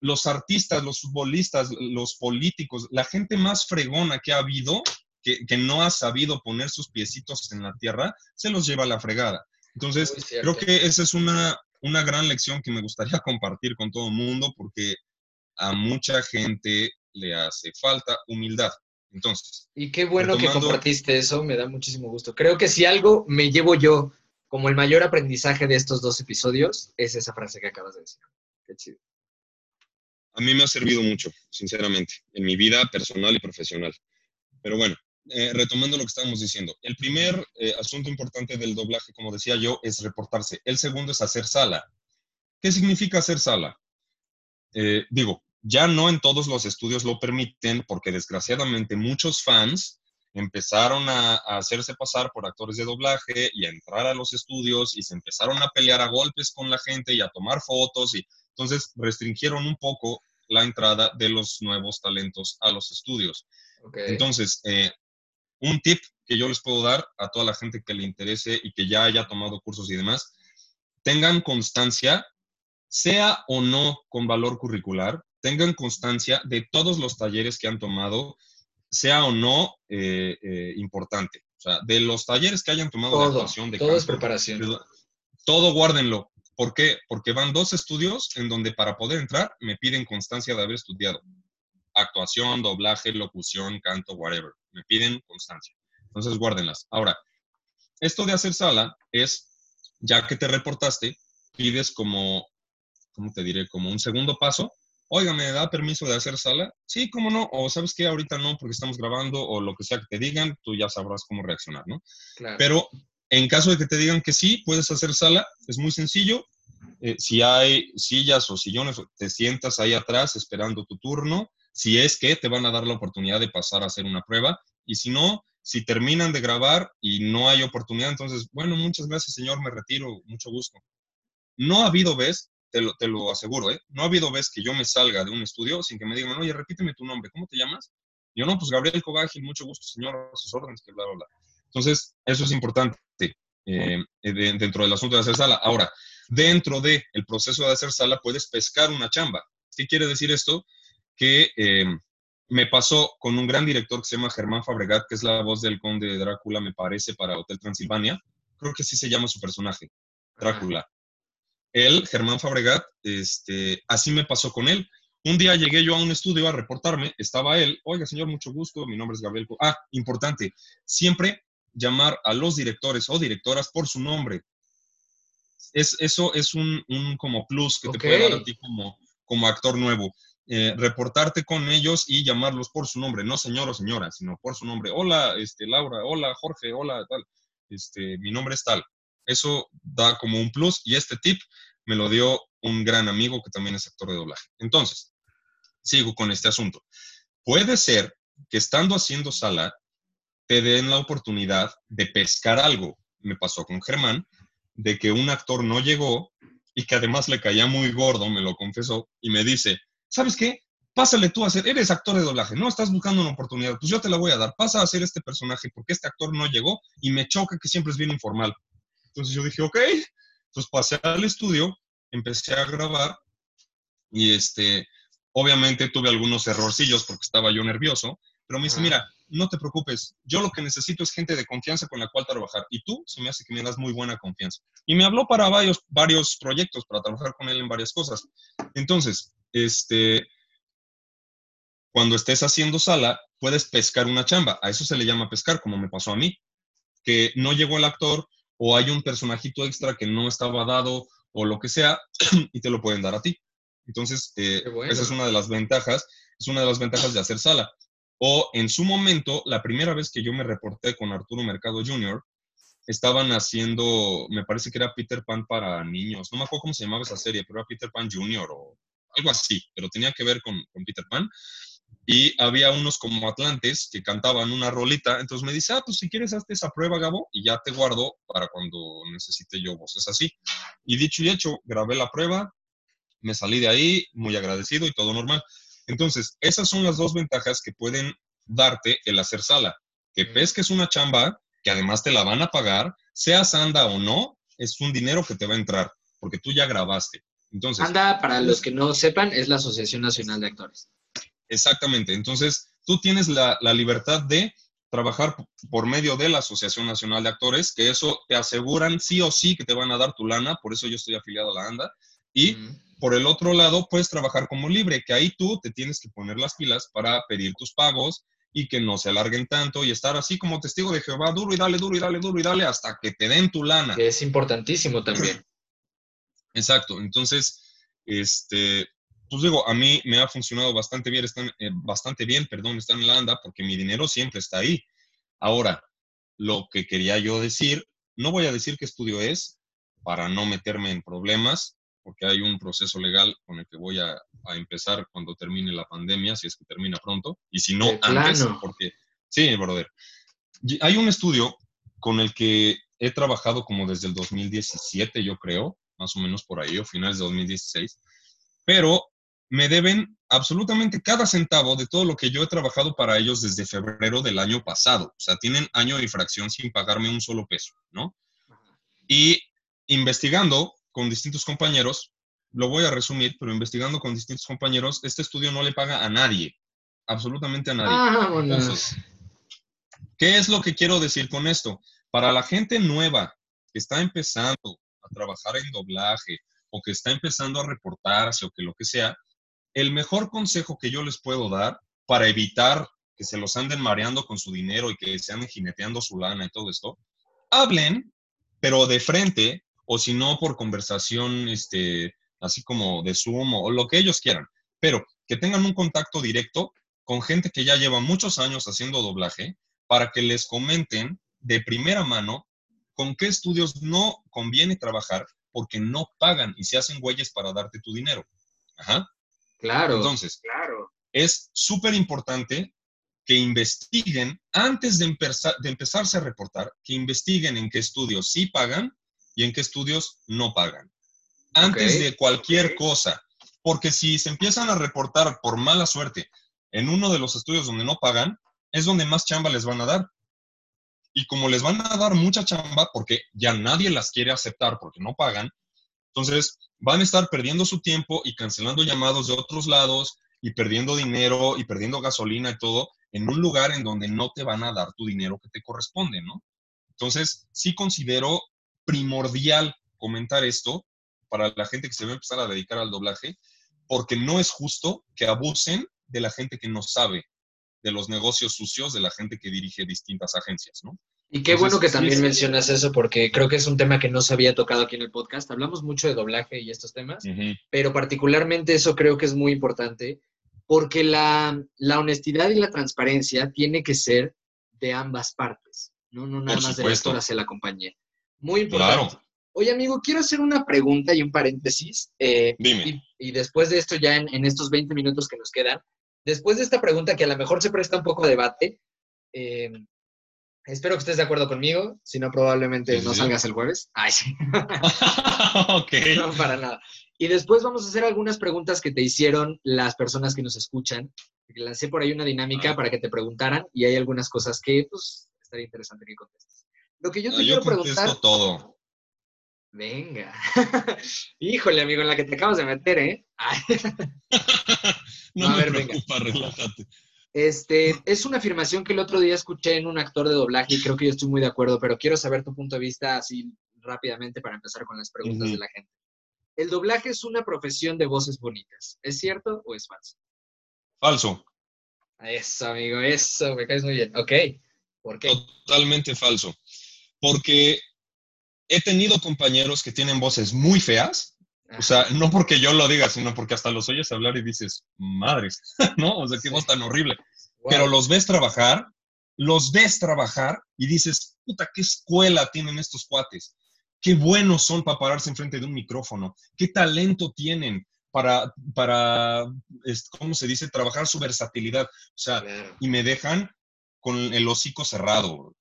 los artistas, los futbolistas, los políticos, la gente más fregona que ha habido, que, no ha sabido poner sus piecitos en la tierra, se los lleva a la fregada. Entonces, creo que esa es una, una gran lección que me gustaría compartir con todo el mundo porque a mucha gente le hace falta humildad. Entonces. Y qué bueno que compartiste eso, me da muchísimo gusto. Creo que si algo me llevo yo como el mayor aprendizaje de estos dos episodios es esa frase que acabas de decir. Qué chido. A mí me ha servido mucho, sinceramente, en mi vida personal y profesional. Pero bueno, eh, retomando lo que estábamos diciendo, el primer eh, asunto importante del doblaje, como decía yo, es reportarse. El segundo es hacer sala. ¿Qué significa hacer sala? Eh, digo, ya no en todos los estudios lo permiten porque desgraciadamente muchos fans empezaron a, hacerse pasar por actores de doblaje y a entrar a los estudios y se empezaron a pelear a golpes con la gente y a tomar fotos y entonces restringieron un poco la entrada de los nuevos talentos a los estudios. Entonces, eh, un tip que yo les puedo dar a toda la gente que le interese y que ya haya tomado cursos y demás, tengan constancia, sea o no con valor curricular, tengan constancia de todos los talleres que han tomado, sea o no eh, eh, importante. O sea, de los talleres que hayan tomado de actuación, de todo es preparación. todo guárdenlo. ¿Por qué? Porque van dos estudios en donde para poder entrar me piden constancia de haber estudiado. Actuación, doblaje, locución, canto, whatever. Me piden constancia. Entonces, guárdenlas. Ahora, esto de hacer sala es, ya que te reportaste, pides como, ¿cómo te diré? Como un segundo paso oiga, ¿me da permiso de hacer sala? Sí, cómo no, o sabes que ahorita no porque estamos grabando o lo que sea que te digan, tú ya sabrás cómo reaccionar, ¿no? Claro. Pero en caso de que te digan que sí, puedes hacer sala, es muy sencillo. Eh, si hay sillas o sillones, te sientas ahí atrás esperando tu turno. Si es que te van a dar la oportunidad de pasar a hacer una prueba. Y si no, si terminan de grabar y no hay oportunidad, entonces, bueno, muchas gracias, señor, me retiro, mucho gusto. No ha habido vez te lo, aseguro, ¿eh? No ha habido vez que yo me salga de un estudio sin que me digan, oye, repíteme tu nombre, ¿cómo te llamas? Yo no, pues Gabriel Cobágil, mucho gusto, señor, a sus órdenes, que bla, bla, bla. Entonces, eso es importante eh, dentro del asunto de hacer sala. Ahora, dentro del el proceso de hacer sala puedes pescar una chamba. ¿Qué quiere decir esto? Que eh, me pasó con un gran director que se llama Germán Fabregat, que es la voz del conde Drácula, me parece, para Hotel Transilvania. Creo que así se llama su personaje, Drácula él, Germán Fabregat, este, así me pasó con él. Un día llegué yo a un estudio a reportarme, estaba él, oiga señor, mucho gusto, mi nombre es Gabriel. Ah, importante, siempre llamar a los directores o directoras por su nombre. Es, eso es un, como plus que te puede dar a ti como, como actor nuevo. Eh, reportarte con ellos y llamarlos por su nombre, no señor o señora, sino por su nombre. Hola, este, Laura, hola, Jorge, hola, tal. Este, mi nombre es tal. Eso da como un plus y este tip me lo dio un gran amigo que también es actor de doblaje. Entonces, sigo con este asunto. Puede ser que estando haciendo sala te den la oportunidad de pescar algo. Me pasó con Germán, de que un actor no llegó y que además le caía muy gordo, me lo confesó, y me dice, ¿sabes qué? Pásale tú a hacer, eres actor de doblaje, no estás buscando una oportunidad, pues yo te la voy a dar, pasa a hacer este personaje porque este actor no llegó y me choca que siempre es bien informal. Entonces yo dije, ok. Entonces pasé al estudio, empecé a grabar y este, obviamente tuve algunos errorcillos porque estaba yo nervioso, pero me dice, mira, no te preocupes, yo lo que necesito es gente de confianza con la cual trabajar. Y tú se me hace que me das muy buena confianza. Y me habló para varios, varios proyectos, para trabajar con él en varias cosas. Entonces, este, cuando estés haciendo sala, puedes pescar una chamba. A eso se le llama pescar, como me pasó a mí, que no llegó el actor o hay un personajito extra que no estaba dado o lo que sea y te lo pueden dar a ti. Entonces, eh, esa es una de las ventajas, es una de las ventajas de hacer sala. O en su momento, la primera vez que yo me reporté con Arturo Mercado Jr., estaban haciendo, me parece que era Peter Pan para niños, no me acuerdo cómo se llamaba esa serie, pero era Peter Pan Jr. o algo así, pero tenía que ver con, con Peter Pan. Y había unos como atlantes que cantaban una rolita, entonces me dice, ah, pues si quieres hazte esa prueba, Gabo, y ya te guardo para cuando necesite yo voces así. Y dicho y hecho, grabé la prueba, me salí de ahí muy agradecido y todo normal. Entonces, esas son las dos ventajas que pueden darte el hacer sala. Que pesques una chamba, que además te la van a pagar, sea sanda o no, es un dinero que te va a entrar, porque tú ya grabaste. Entonces, Anda, para los que no sepan, es la Asociación Nacional de Actores. Exactamente. Entonces, tú tienes la, libertad de trabajar por medio de la Asociación Nacional de Actores, que eso te aseguran sí o sí que te van a dar tu lana, por eso yo estoy afiliado a la ANDA, y por el otro lado, puedes trabajar como libre, que ahí tú te tienes que poner las pilas para pedir tus pagos y que no se alarguen tanto y estar así como testigo de Jehová, duro y dale, duro y dale, duro y dale hasta que te den tu lana. Que es importantísimo también. Exacto. Entonces, este, pues digo, a mí me ha funcionado bastante bien, están, eh, bastante bien, perdón, estar en la ANDA porque mi dinero siempre está ahí. Ahora, lo que quería yo decir, no voy a decir qué estudio es para no meterme en problemas, porque hay un proceso legal con el que voy a, empezar cuando termine la pandemia, si es que termina pronto, y si no, antes, porque, sí, brother. Hay un estudio con el que he trabajado como desde el 2017, yo creo, más o menos por ahí, o finales de 2016, pero me deben absolutamente cada centavo de todo lo que yo he trabajado para ellos desde febrero del año pasado. O sea, tienen año de fracción sin pagarme un solo peso, ¿no? Y investigando, con distintos compañeros, lo voy a resumir, pero investigando con distintos compañeros, este estudio no le paga a nadie, absolutamente a nadie. Ah, ¿qué es lo que quiero decir con esto? Para la gente nueva que está empezando trabajar en doblaje o que está empezando a reportarse o que lo que sea, el mejor consejo que yo les puedo dar para evitar que se los anden mareando con su dinero y que se anden jineteando su lana y todo esto, hablen, pero de frente o si no por conversación, este, así como de Zoom o lo que ellos quieran, pero que tengan un contacto directo con gente que ya lleva muchos años haciendo doblaje para que les comenten de primera mano con qué estudios no conviene trabajar porque no pagan y se hacen güeyes para darte tu dinero. Ajá. Claro. Entonces, claro. es súper importante que investiguen antes de, empezar, de empezarse a reportar, que investiguen en qué estudios sí pagan y en qué estudios no pagan. Antes de cualquier cosa. Porque si se empiezan a reportar por mala suerte en uno de los estudios donde no pagan, es donde más chamba les van a dar. Y como les van a dar mucha chamba porque ya nadie las quiere aceptar porque no pagan, entonces van a estar perdiendo su tiempo y cancelando llamados de otros lados y perdiendo dinero y perdiendo gasolina y todo en un lugar en donde no te van a dar tu dinero que te corresponde, ¿no? Entonces, sí considero primordial comentar esto para la gente que se va a empezar a dedicar al doblaje, porque no es justo que abusen de la gente que no sabe de los negocios sucios de la gente que dirige distintas agencias, ¿no? Y qué bueno que también mencionas eso, porque creo que es un tema que no se había tocado aquí en el podcast. Hablamos mucho de doblaje y estos temas, pero particularmente eso creo que es muy importante, porque la, la, honestidad y la transparencia tiene que ser de ambas partes, no, no nada más de la hacia la compañía. Muy importante. Oye, amigo, quiero hacer una pregunta y un paréntesis. Eh, Dime. Y, después de esto, ya en, estos 20 minutos que nos quedan, después de esta pregunta que a lo mejor se presta un poco a debate, eh, espero que estés de acuerdo conmigo, si no, probablemente no salgas el jueves. Ay, sí. ok. No, para nada. Y después vamos a hacer algunas preguntas que te hicieron las personas que nos escuchan. Lancé por ahí una dinámica ah. para que te preguntaran y hay algunas cosas que, pues, estaría interesante que contestes. Lo que yo te quiero preguntar. todo. Venga. Híjole, amigo, en la que te acabas de meter, ¿eh? no, a ver, me preocupa, relájate. Este, es una afirmación que el otro día escuché en un actor de doblaje y creo que yo estoy muy de acuerdo, pero quiero saber tu punto de vista así rápidamente para empezar con las preguntas de la gente. El doblaje es una profesión de voces bonitas. ¿Es cierto o es falso? Falso. Eso, amigo, eso, me caes muy bien. Ok, ¿por qué? Totalmente falso. Porque he tenido compañeros que tienen voces muy feas. O sea, no porque yo lo diga, sino porque hasta los oyes hablar y dices, madres, ¿no? O sea, qué voz tan horrible. Pero los ves trabajar, los ves trabajar y dices, puta, qué escuela tienen estos cuates. Qué buenos son para pararse enfrente de un micrófono. Qué talento tienen para, para ¿cómo se dice? Trabajar su versatilidad. O sea, y me dejan con el hocico cerrado. o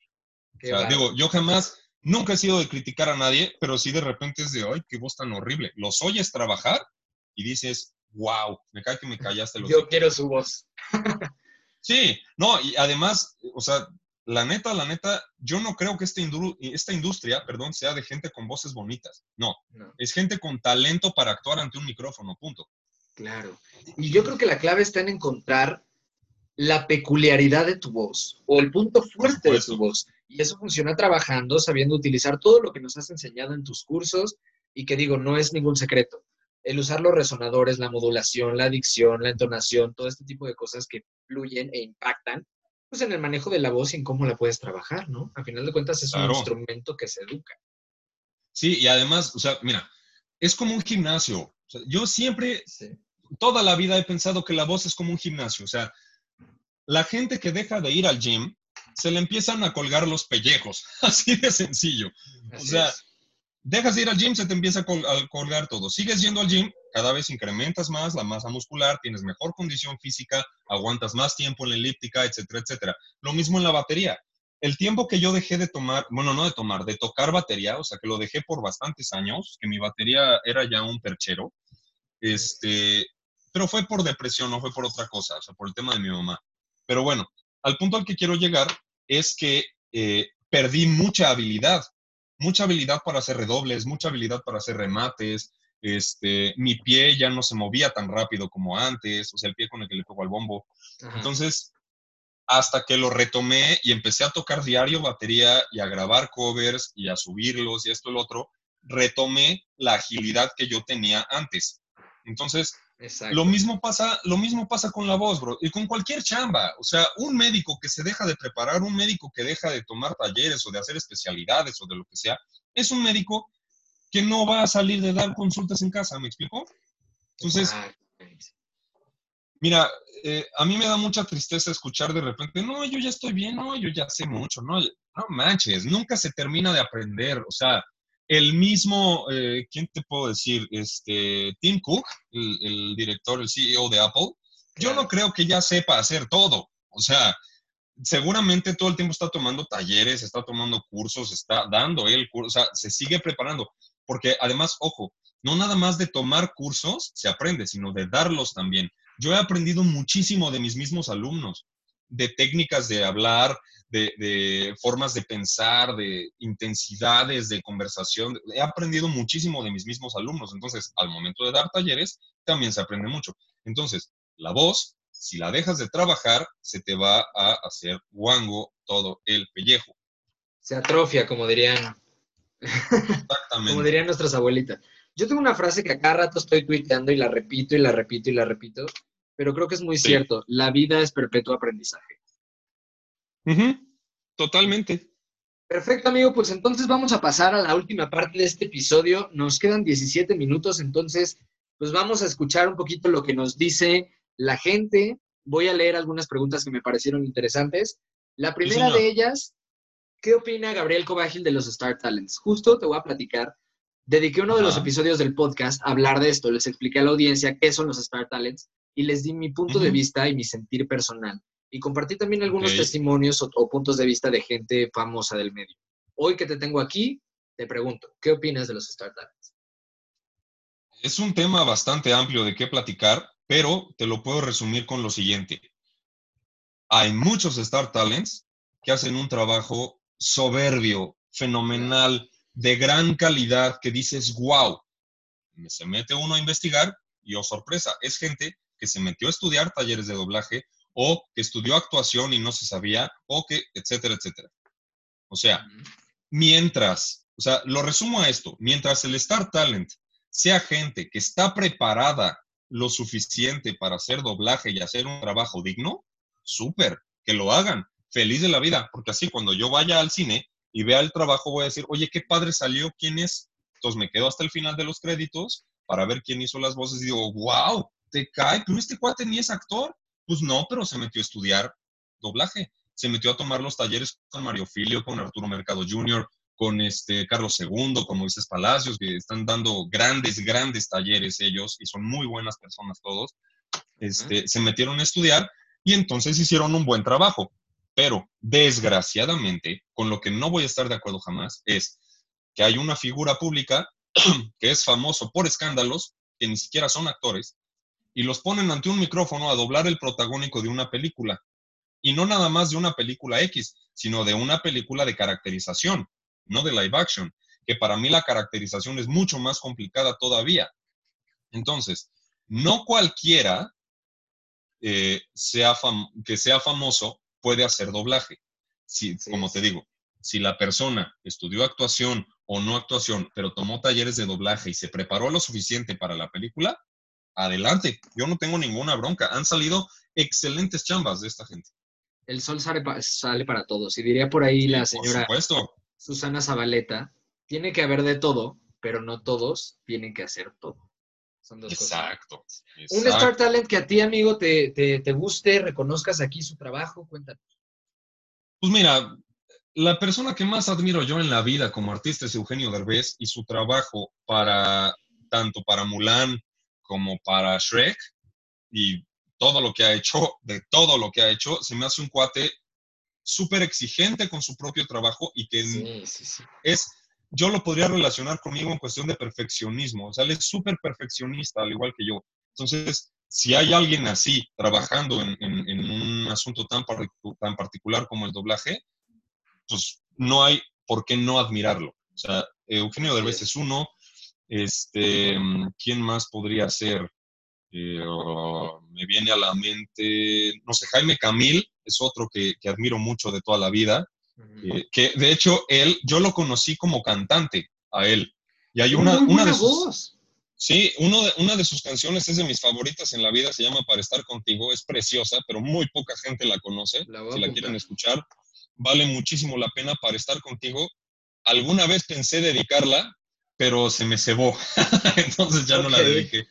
sea, digo, yo jamás, nunca he sido de criticar a nadie, pero sí de repente es de, ay, qué voz tan horrible. Los oyes trabajar y dices, wow, me cae que me callaste los Yo quiero su voz. sí, no, y además, o sea, la neta, la neta, yo no creo que esta, esta industria, perdón, sea de gente con voces bonitas. No, es gente con talento para actuar ante un micrófono, punto. Claro. Y yo creo que la clave está en encontrar la peculiaridad de tu voz o el punto fuerte de tu voz. Y eso funciona trabajando, sabiendo utilizar todo lo que nos has enseñado en tus cursos y que digo, no es ningún secreto. El usar los resonadores, la modulación, la dicción, la entonación, todo este tipo de cosas que fluyen e impactan pues en el manejo de la voz y en cómo la puedes trabajar, ¿no? A final de cuentas es un instrumento que se educa. Sí, y además, o sea, mira, es como un gimnasio. yo siempre, toda la vida he pensado que la voz es como un gimnasio. O sea, la gente que deja de ir al gym, se le empiezan a colgar los pellejos, así de sencillo. o sea, dejas de ir al gym, se te empieza a, colgar todo. Sigues yendo al gym, cada vez incrementas más la masa muscular, tienes mejor condición física, aguantas más tiempo en la elíptica, etcétera, etcétera. Lo mismo en la batería. El tiempo que yo dejé de tomar, bueno, no de tomar, de tocar batería, o sea, que lo dejé por bastantes años, que mi batería era ya un perchero, este, pero fue por depresión, no fue por otra cosa, o sea, por el tema de mi mamá. Pero bueno, al punto al que quiero llegar es que eh, perdí mucha habilidad mucha habilidad para hacer redobles, mucha habilidad para hacer remates. Este, mi pie ya no se movía tan rápido como antes, o sea, el pie con el que le pego al bombo. Entonces, hasta que lo retomé y empecé a tocar diario batería y a grabar covers y a subirlos y esto y lo otro, retomé la agilidad que yo tenía antes. Entonces, lo mismo, pasa, lo mismo pasa con la voz, bro, y con cualquier chamba. O sea, un médico que se deja de preparar, un médico que deja de tomar talleres o de hacer especialidades o de lo que sea, es un médico que no va a salir de dar consultas en casa, ¿me explico? Entonces, mira, eh, a mí me da mucha tristeza escuchar de repente, no, yo ya estoy bien, no, yo ya sé mucho, no, no manches, nunca se termina de aprender, o sea, el mismo, eh, ¿quién te puedo decir? Este, Tim Cook, el, director, el CEO de Apple, yo no creo que ya sepa hacer todo. O sea, seguramente todo el tiempo está tomando talleres, está tomando cursos, está dando él curso, o sea, se sigue preparando. Porque además, ojo, no nada más de tomar cursos se aprende, sino de darlos también. Yo he aprendido muchísimo de mis mismos alumnos, de técnicas de hablar, de, formas de pensar, de intensidades de conversación. He aprendido muchísimo de mis mismos alumnos. Entonces, al momento de dar talleres, también se aprende mucho. Entonces, la voz, si la dejas de trabajar, se te va a hacer guango todo el pellejo. Se atrofia, como dirían. Exactamente. como dirían nuestras abuelitas. Yo tengo una frase que a cada rato estoy tuiteando y la repito y la repito y la repito, pero creo que es muy cierto. La vida es perpetuo aprendizaje. Totalmente. Perfecto, amigo. Pues entonces vamos a pasar a la última parte de este episodio. Nos quedan 17 minutos, entonces pues vamos a escuchar un poquito lo que nos dice la gente. Voy a leer algunas preguntas que me parecieron interesantes. La primera de ellas, ¿qué opina Gabriel Cobágil de los Star Talents? Justo te voy a platicar. Dediqué uno de los episodios del podcast a hablar de esto. Les expliqué a la audiencia qué son los Star Talents y les di mi punto de vista y mi sentir personal y compartí también algunos testimonios o, puntos de vista de gente famosa del medio. Hoy que te tengo aquí, te pregunto, ¿qué opinas de los Star Talents? Es un tema bastante amplio de qué platicar, pero te lo puedo resumir con lo siguiente. Hay muchos Star Talents que hacen un trabajo soberbio, fenomenal, de gran calidad, que dices, wow, se mete uno a investigar y oh sorpresa, es gente que se metió a estudiar talleres de doblaje o que estudió actuación y no se sabía, o que, etcétera, etcétera. O sea, mientras, o sea, lo resumo a esto, mientras el Star Talent sea gente que está preparada lo suficiente para hacer doblaje y hacer un trabajo digno, súper, que lo hagan, feliz de la vida, porque así cuando yo vaya al cine y vea el trabajo voy a decir, oye, qué padre salió, ¿quién es? Entonces me quedo hasta el final de los créditos para ver quién hizo las voces y digo, wow, te cae, pero este cuate ni es actor. Pues no, pero se metió a estudiar doblaje, se metió a tomar los talleres con Mario Filio, con Arturo Mercado Jr., con este Carlos II, con Moisés Palacios, que están dando grandes, grandes talleres ellos y son muy buenas personas todos. Este, Se metieron a estudiar y entonces hicieron un buen trabajo. Pero desgraciadamente, con lo que no voy a estar de acuerdo jamás, es que hay una figura pública que es famoso por escándalos, que ni siquiera son actores, y los ponen ante un micrófono a doblar el protagónico de una película. Y no nada más de una película X, sino de una película de caracterización, no de live action, que para mí la caracterización es mucho más complicada todavía. Entonces, no cualquiera eh, sea que sea famoso puede hacer doblaje. Si, como te digo, si la persona estudió actuación o no actuación, pero tomó talleres de doblaje y se preparó lo suficiente para la película, adelante. Yo no tengo ninguna bronca. Han salido excelentes chambas de esta gente. El sol sale, sale para todos. Y diría por ahí la señora Susana Zabaleta, tiene que haber de todo, pero no todos tienen que hacer todo. Son dos exacto, cosas. Un Star Talent que a ti, amigo, te, te guste, reconozcas aquí su trabajo, cuéntanos. Pues mira, la persona que más admiro yo en la vida como artista es Eugenio Derbez y su trabajo para tanto para Mulan como para Shrek y todo lo que ha hecho, de todo lo que ha hecho, se me hace un cuate súper exigente con su propio trabajo y que es, yo lo podría relacionar conmigo en cuestión de perfeccionismo, o sea, él es súper perfeccionista, al igual que yo. Entonces, si hay alguien así trabajando en, un asunto tan, tan particular como el doblaje, pues no hay por qué no admirarlo. O sea, Eugenio Derbez es uno, este, ¿quién más podría ser? Eh, me viene a la mente, no sé, Jaime Camil es otro que, admiro mucho de toda la vida, eh, que de hecho él, yo lo conocí como cantante a él. Y hay una, una de sus... Sí, uno de, una de sus canciones es de mis favoritas en la vida, se llama Para estar contigo, es preciosa, pero muy poca gente la conoce, si la quieren escuchar. Vale muchísimo la pena para estar contigo. Alguna vez pensé dedicarla, pero se me cebó, entonces ya no la dediqué.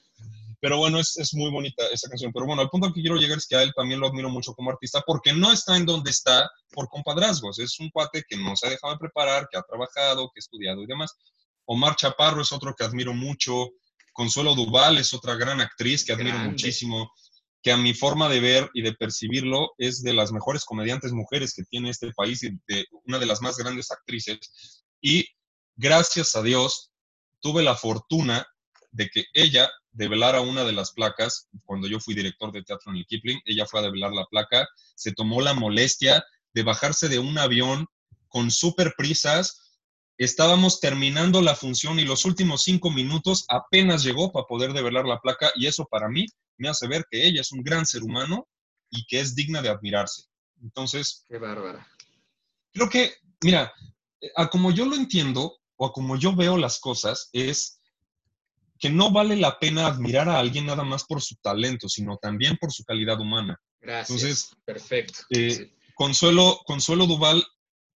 Pero bueno, es, es, muy bonita esa canción. Pero bueno, al punto al que quiero llegar es que a él también lo admiro mucho como artista porque no está en donde está por compadrazgos. Es un cuate que no se ha dejado de preparar, que ha trabajado, que ha estudiado y demás. Omar Chaparro es otro que admiro mucho. Consuelo Duval es otra gran actriz que admiro muchísimo, que a mi forma de ver y de percibirlo es de las mejores comediantes mujeres que tiene este país y de una de las más grandes actrices. Y gracias a Dios tuve la fortuna de que ella develara una de las placas. Cuando yo fui director de teatro en el Kipling, ella fue a develar la placa, se tomó la molestia de bajarse de un avión con súper prisas. Estábamos terminando la función y los últimos cinco minutos apenas llegó para poder develar la placa y eso para mí me hace ver que ella es un gran ser humano y que es digna de admirarse. Entonces... Qué bárbara. Creo que, mira, a como yo lo entiendo o a como yo veo las cosas es que no vale la pena admirar a alguien nada más por su talento, sino también por su calidad humana. Gracias. Entonces, perfecto. Eh, Consuelo, Consuelo Duval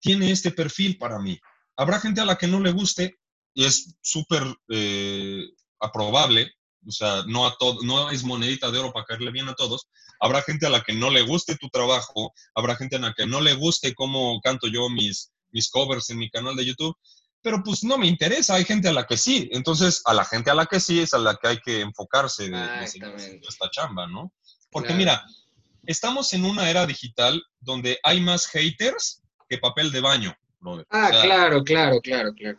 tiene este perfil para mí. Habrá gente a la que no le guste y es súper eh, aprobable, o sea, no, a todo, no es monedita de oro para caerle bien a todos. Habrá gente a la que no le guste tu trabajo, habrá gente a la que no le guste cómo canto yo mis, mis covers en mi canal de YouTube, pero pues no me interesa, hay gente a la que sí, entonces a la gente a la que sí es a la que hay que enfocarse de, esta chamba, ¿no? Porque mira, estamos en una era digital donde hay más haters que papel de baño, brother. Ah, claro, claro, claro, claro.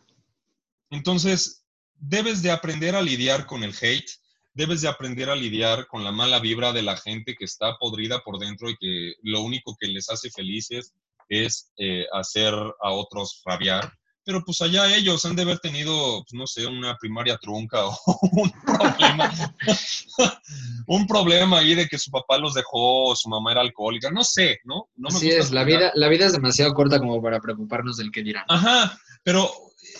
Entonces, debes de aprender a lidiar con el hate, debes de aprender a lidiar con la mala vibra de la gente que está podrida por dentro y que lo único que les hace felices es eh, hacer a otros rabiar pero pues allá ellos han de haber tenido, pues, no sé, una primaria trunca o un problema, un problema ahí de que su papá los dejó o su mamá era alcohólica, no sé, ¿no? no Así es, la vida, la vida es demasiado corta como para preocuparnos del que dirán. Ajá, pero,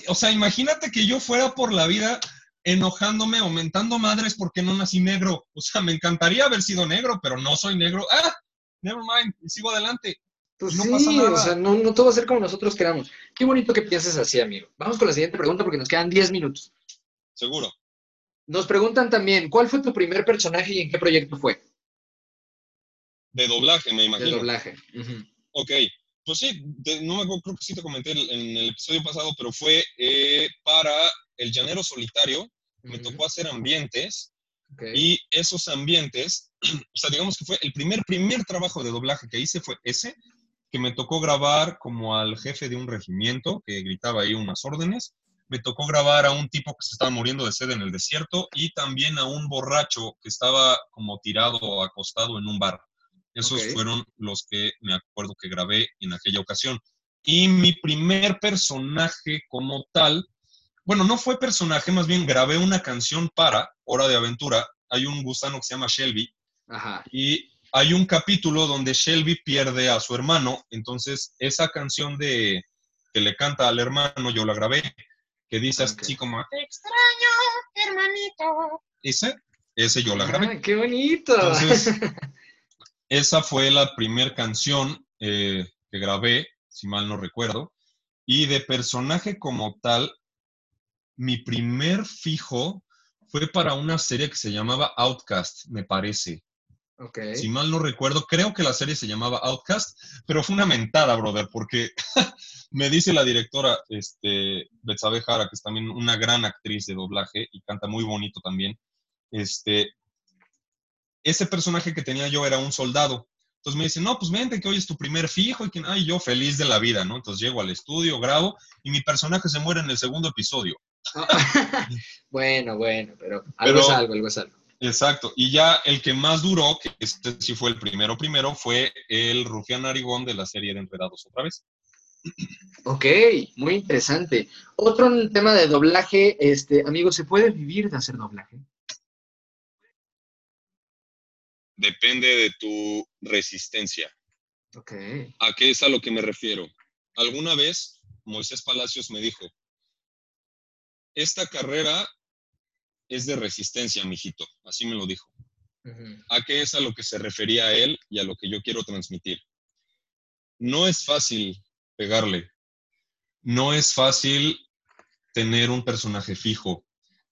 o sea, imagínate que yo fuera por la vida enojándome, aumentando madres porque no nací negro. O sea, me encantaría haber sido negro, pero no soy negro. Ah, never mind, y sigo adelante. Pues no pasa nada. o sea, no, todo va a ser como nosotros queramos. Qué bonito que pienses así, amigo. Vamos con la siguiente pregunta porque nos quedan 10 minutos. Seguro. Nos preguntan también, ¿cuál fue tu primer personaje y en qué proyecto fue? De doblaje, me imagino. De doblaje. Ok, pues sí, no me acuerdo, creo que sí te comenté en el episodio pasado, pero fue eh, para El Llanero Solitario. Me tocó hacer ambientes y esos ambientes, o sea, digamos que fue el primer, primer trabajo de doblaje que hice fue ese, que me tocó grabar como al jefe de un regimiento que gritaba ahí unas órdenes. Me tocó grabar a un tipo que se estaba muriendo de sed en el desierto y también a un borracho que estaba como tirado o acostado en un bar. Esos fueron los que me acuerdo que grabé en aquella ocasión. Y mi primer personaje como tal, bueno, no fue personaje, más bien grabé una canción para Hora de Aventura. Hay un gusano que se llama Shelby. Ajá. Y hay un capítulo donde Shelby pierde a su hermano, entonces esa canción de que le canta al hermano, yo la grabé, que dice así como, te extraño, hermanito. Ese, ese yo la grabé. ¡Qué bonito! Entonces, esa fue la primera canción eh, que grabé, si mal no recuerdo, y de personaje como tal, mi primer fijo fue para una serie que se llamaba Outcast, me parece. Si mal no recuerdo, creo que la serie se llamaba Outcast, pero fue una mentada, brother, porque me dice la directora, este, Betsabe Jara, que es también una gran actriz de doblaje y canta muy bonito también, este, ese personaje que tenía yo era un soldado. Entonces me dice, no, pues vente, que hoy es tu primer fijo, y que, ay, yo feliz de la vida, ¿no? Entonces llego al estudio, grabo, y mi personaje se muere en el segundo episodio. bueno, bueno, pero algo es algo, algo es algo. Exacto. Y ya el que más duró, que este sí fue el primero primero, fue el Rufián Arigón de la serie de Enredados otra vez. Ok, muy interesante. Otro tema de doblaje, este, amigo, ¿se puede vivir de hacer doblaje? Depende de tu resistencia. Ok. ¿A qué es a lo que me refiero? Alguna vez Moisés Palacios me dijo, esta carrera es de resistencia, mijito. Así me lo dijo. ¿A qué es a lo que se refería a él y a lo que yo quiero transmitir? No es fácil pegarle. No es fácil tener un personaje fijo,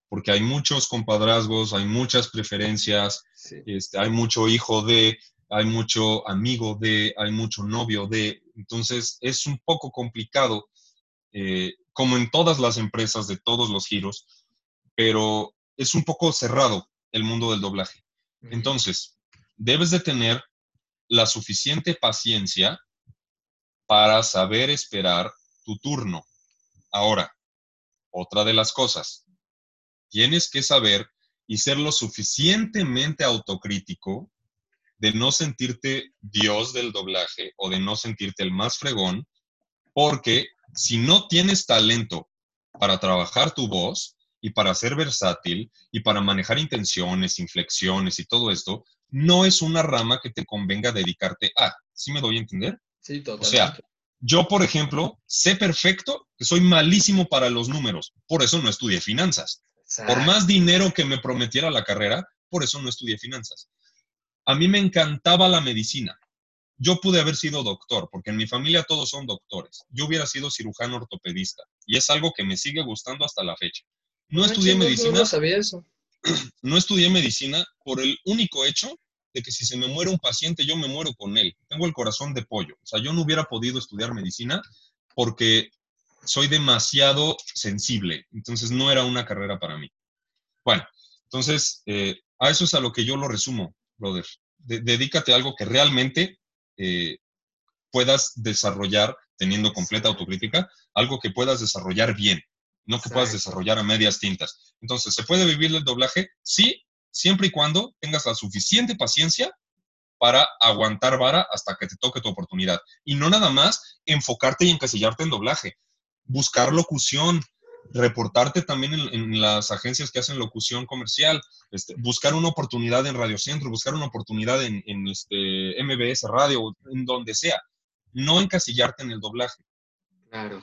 porque hay muchos compadrazgos, hay muchas preferencias, este, hay mucho hijo de, hay mucho amigo de, hay mucho novio de. Entonces es un poco complicado, eh, como en todas las empresas de todos los giros, pero es un poco cerrado el mundo del doblaje. Entonces, debes de tener la suficiente paciencia para saber esperar tu turno. Ahora, otra de las cosas, tienes que saber y ser lo suficientemente autocrítico de no sentirte Dios del doblaje o de no sentirte el más fregón, porque si no tienes talento para trabajar tu voz, y para ser versátil y para manejar intenciones, inflexiones y todo esto, no es una rama que te convenga dedicarte a. ¿Sí me doy a entender? Sí, totalmente. O sea, yo, por ejemplo, sé perfecto que soy malísimo para los números, por eso no estudié finanzas. Por más dinero que me prometiera la carrera, por eso no estudié finanzas. A mí me encantaba la medicina. Yo pude haber sido doctor, porque en mi familia todos son doctores. Yo hubiera sido cirujano ortopedista, y es algo que me sigue gustando hasta la fecha. No estudié medicina. No sabía eso. No estudié medicina por el único hecho de que si se me muere un paciente, yo me muero con él. Tengo el corazón de pollo. O sea, yo no hubiera podido estudiar medicina porque soy demasiado sensible. Entonces, no era una carrera para mí. Bueno, entonces, eh, a eso es a lo que yo lo resumo, brother. dedícate a algo que realmente eh, puedas desarrollar teniendo completa autocrítica, algo que puedas desarrollar bien no que puedas desarrollar a medias tintas. Entonces, ¿se puede vivir el doblaje? Sí, siempre y cuando tengas la suficiente paciencia para aguantar vara hasta que te toque tu oportunidad. Y no nada más enfocarte y encasillarte en doblaje. buscar locución, reportarte también en, las agencias que hacen locución comercial, este, buscar una oportunidad en Radio Centro, buscar una oportunidad en, este MBS Radio, en donde sea. No encasillarte en el doblaje.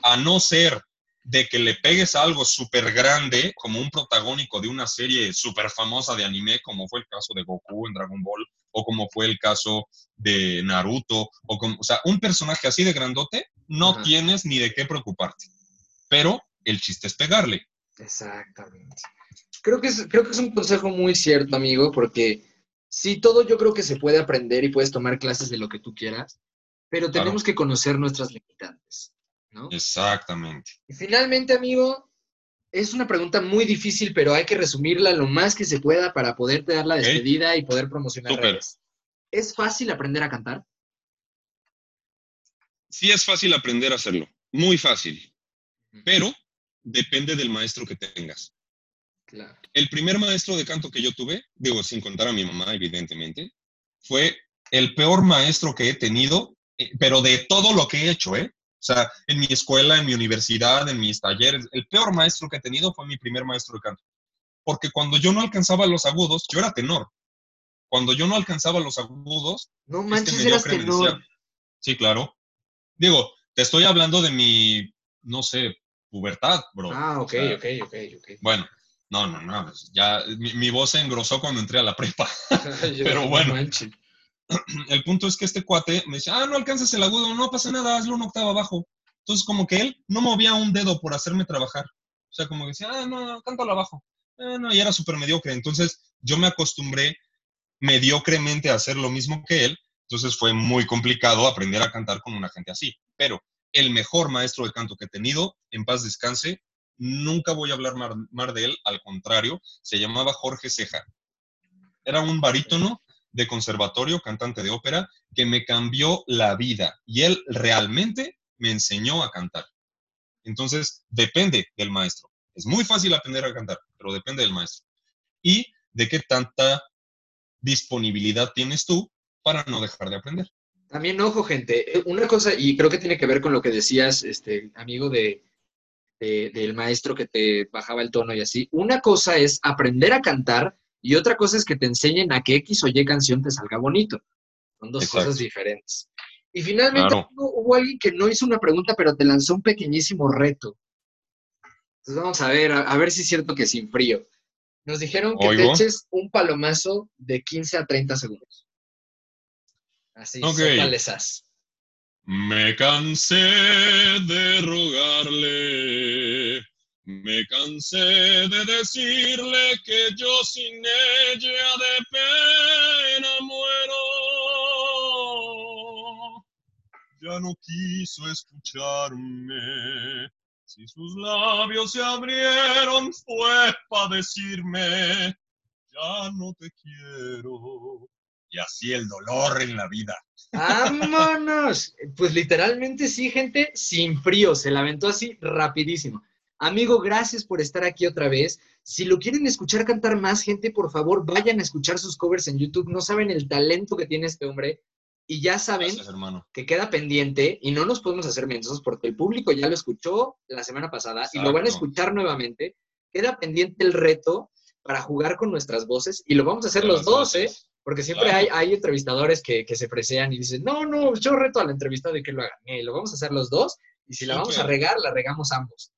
A no ser de que le pegues algo súper grande, como un protagónico de una serie súper famosa de anime, como fue el caso de Goku en Dragon Ball, o como fue el caso de Naruto, o como, o sea, un personaje así de grandote, no tienes ni de qué preocuparte. Pero el chiste es pegarle. Exactamente. Creo que, es, creo que es un consejo muy cierto, amigo, porque si todo yo creo que se puede aprender y puedes tomar clases de lo que tú quieras, pero tenemos que conocer nuestras limitantes, ¿no? Exactamente. Y finalmente, amigo, es una pregunta muy difícil, pero hay que resumirla lo más que se pueda para poderte dar la despedida y poder promocionar redes. ¿Es fácil aprender a cantar? Sí, es fácil aprender a hacerlo. Muy fácil. Pero depende del maestro que tengas. El primer maestro de canto que yo tuve, digo, sin contar a mi mamá, evidentemente, fue el peor maestro que he tenido, eh, pero de todo lo que he hecho, ¿eh? O sea, en mi escuela, en mi universidad, en mis talleres, el peor maestro que he tenido fue mi primer maestro de canto. Porque cuando yo no alcanzaba los agudos, yo era tenor. Cuando yo no alcanzaba los agudos, no este manches, eras tenor. Sí, claro. Digo, te estoy hablando de mi, no sé, pubertad, bro. Ah, ok, ok, ok, ok. Bueno, no, no, no, ya mi, voz se engrosó cuando entré a la prepa. Pero bueno, el punto es que este cuate me dice, ah, no alcanzas el agudo, no pasa nada, hazlo una octava abajo. Entonces, como que él no movía un dedo por hacerme trabajar. O sea, como que decía, ah, no, cántalo abajo. Ah, no, y era súper mediocre. Entonces, yo me acostumbré mediocremente a hacer lo mismo que él. Entonces, fue muy complicado aprender a cantar con una gente así. Pero el mejor maestro de canto que he tenido, en paz descanse. Nunca voy a hablar más de él, al contrario, se llamaba Jorge Ceja. Era un barítono de conservatorio, cantante de ópera, que me cambió la vida y él realmente me enseñó a cantar. Entonces, depende del maestro. Es muy fácil aprender a cantar, pero depende del maestro. Y de qué tanta disponibilidad tienes tú para no dejar de aprender. También, ojo, gente, eh, una cosa, y creo que tiene que ver con lo que decías, este, amigo de, del maestro que te bajaba el tono y así. Una cosa es aprender a cantar y otra cosa es que te enseñen a que X o Y canción te salga bonito. Son dos cosas diferentes. Y finalmente hubo, alguien que no hizo una pregunta, pero te lanzó un pequeñísimo reto. Entonces vamos a ver, a, ver si es cierto que sin frío. Nos dijeron que te eches un palomazo de 15 a 30 segundos. Así, okay. Me cansé de rogarle, me cansé de decirle que yo sin ella de pena muero. Ya no quiso escucharme. Si sus labios se abrieron fue para decirme, ya no te quiero y así el dolor en la vida. ¡Vámonos! Pues literalmente sí, gente, sin frío, se la aventó así rapidísimo. Amigo, gracias por estar aquí otra vez. Si lo quieren escuchar cantar más, gente, por favor, vayan a escuchar sus covers en YouTube. No saben el talento que tiene este hombre. Y ya saben que queda pendiente y no nos podemos hacer mensos porque el público ya lo escuchó la semana pasada y lo van a escuchar nuevamente. Queda pendiente el reto para jugar con nuestras voces y lo vamos a hacer los dos, ¿eh? Porque siempre hay, hay entrevistadores que, se fresean y dicen, no, no, yo reto a la entrevista de que lo hagan. Eh, lo vamos a hacer los dos y si la vamos a regar, la regamos ambos.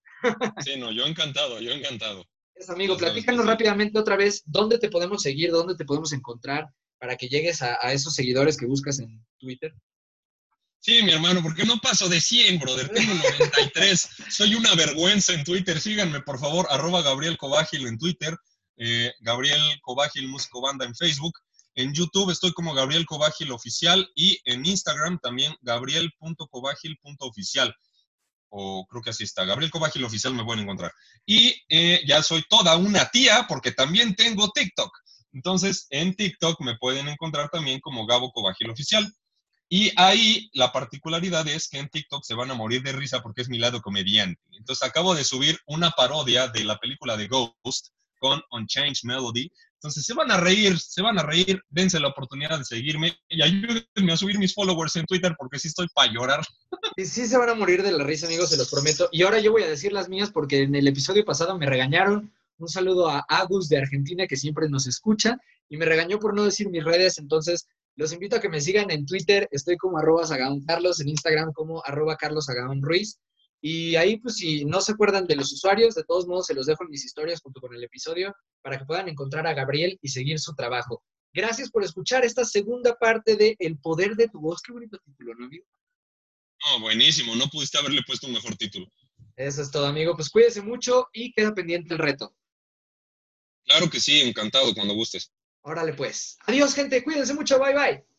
Sí, no, yo encantado, yo encantado. Es, amigo, platícanos rápidamente otra vez dónde te podemos seguir, dónde te podemos encontrar para que llegues a, esos seguidores que buscas en Twitter. Sí, mi hermano, porque no paso de 100, brother. Tengo 93. Soy una vergüenza en Twitter. Síganme, por favor, arroba Gabriel Cobágil en Twitter, eh, Gabriel Cobágil Músico Banda en Facebook. En YouTube estoy como Gabriel Cobágil Oficial y en Instagram también gabriel.cobágil.oficial. O creo que así está. Gabriel Cobágil Oficial me pueden encontrar. Y eh, ya soy toda una tía porque también tengo TikTok. Entonces, en TikTok me pueden encontrar también como Gabo Cobágil Oficial. Y ahí la particularidad es que en TikTok se van a morir de risa porque es mi lado comediante. Entonces acabo de subir una parodia de la película de Ghost con Unchanged Melody Entonces, se van a reír, se van a reír, dense la oportunidad de seguirme y ayúdenme a subir mis followers en Twitter porque sí estoy para llorar. Y sí se van a morir de la risa, amigos, se los prometo. Y ahora yo voy a decir las mías porque en el episodio pasado me regañaron. Un saludo a Agus de Argentina que siempre nos escucha y me regañó por no decir mis redes. Entonces, los invito a que me sigan en Twitter. Estoy como arroba Carlos, en Instagram como arroba Carlos Ruiz. Y ahí, pues, si no se acuerdan de los usuarios, de todos modos se los dejo en mis historias junto con el episodio para que puedan encontrar a Gabriel y seguir su trabajo. Gracias por escuchar esta segunda parte de El poder de tu voz. Qué bonito título, ¿no, amigo? No, buenísimo. No pudiste haberle puesto un mejor título. Eso es todo, amigo. Pues cuídese mucho y queda pendiente el reto. Claro que sí, encantado cuando gustes. Órale, pues. Adiós, gente. Cuídense mucho. Bye, bye.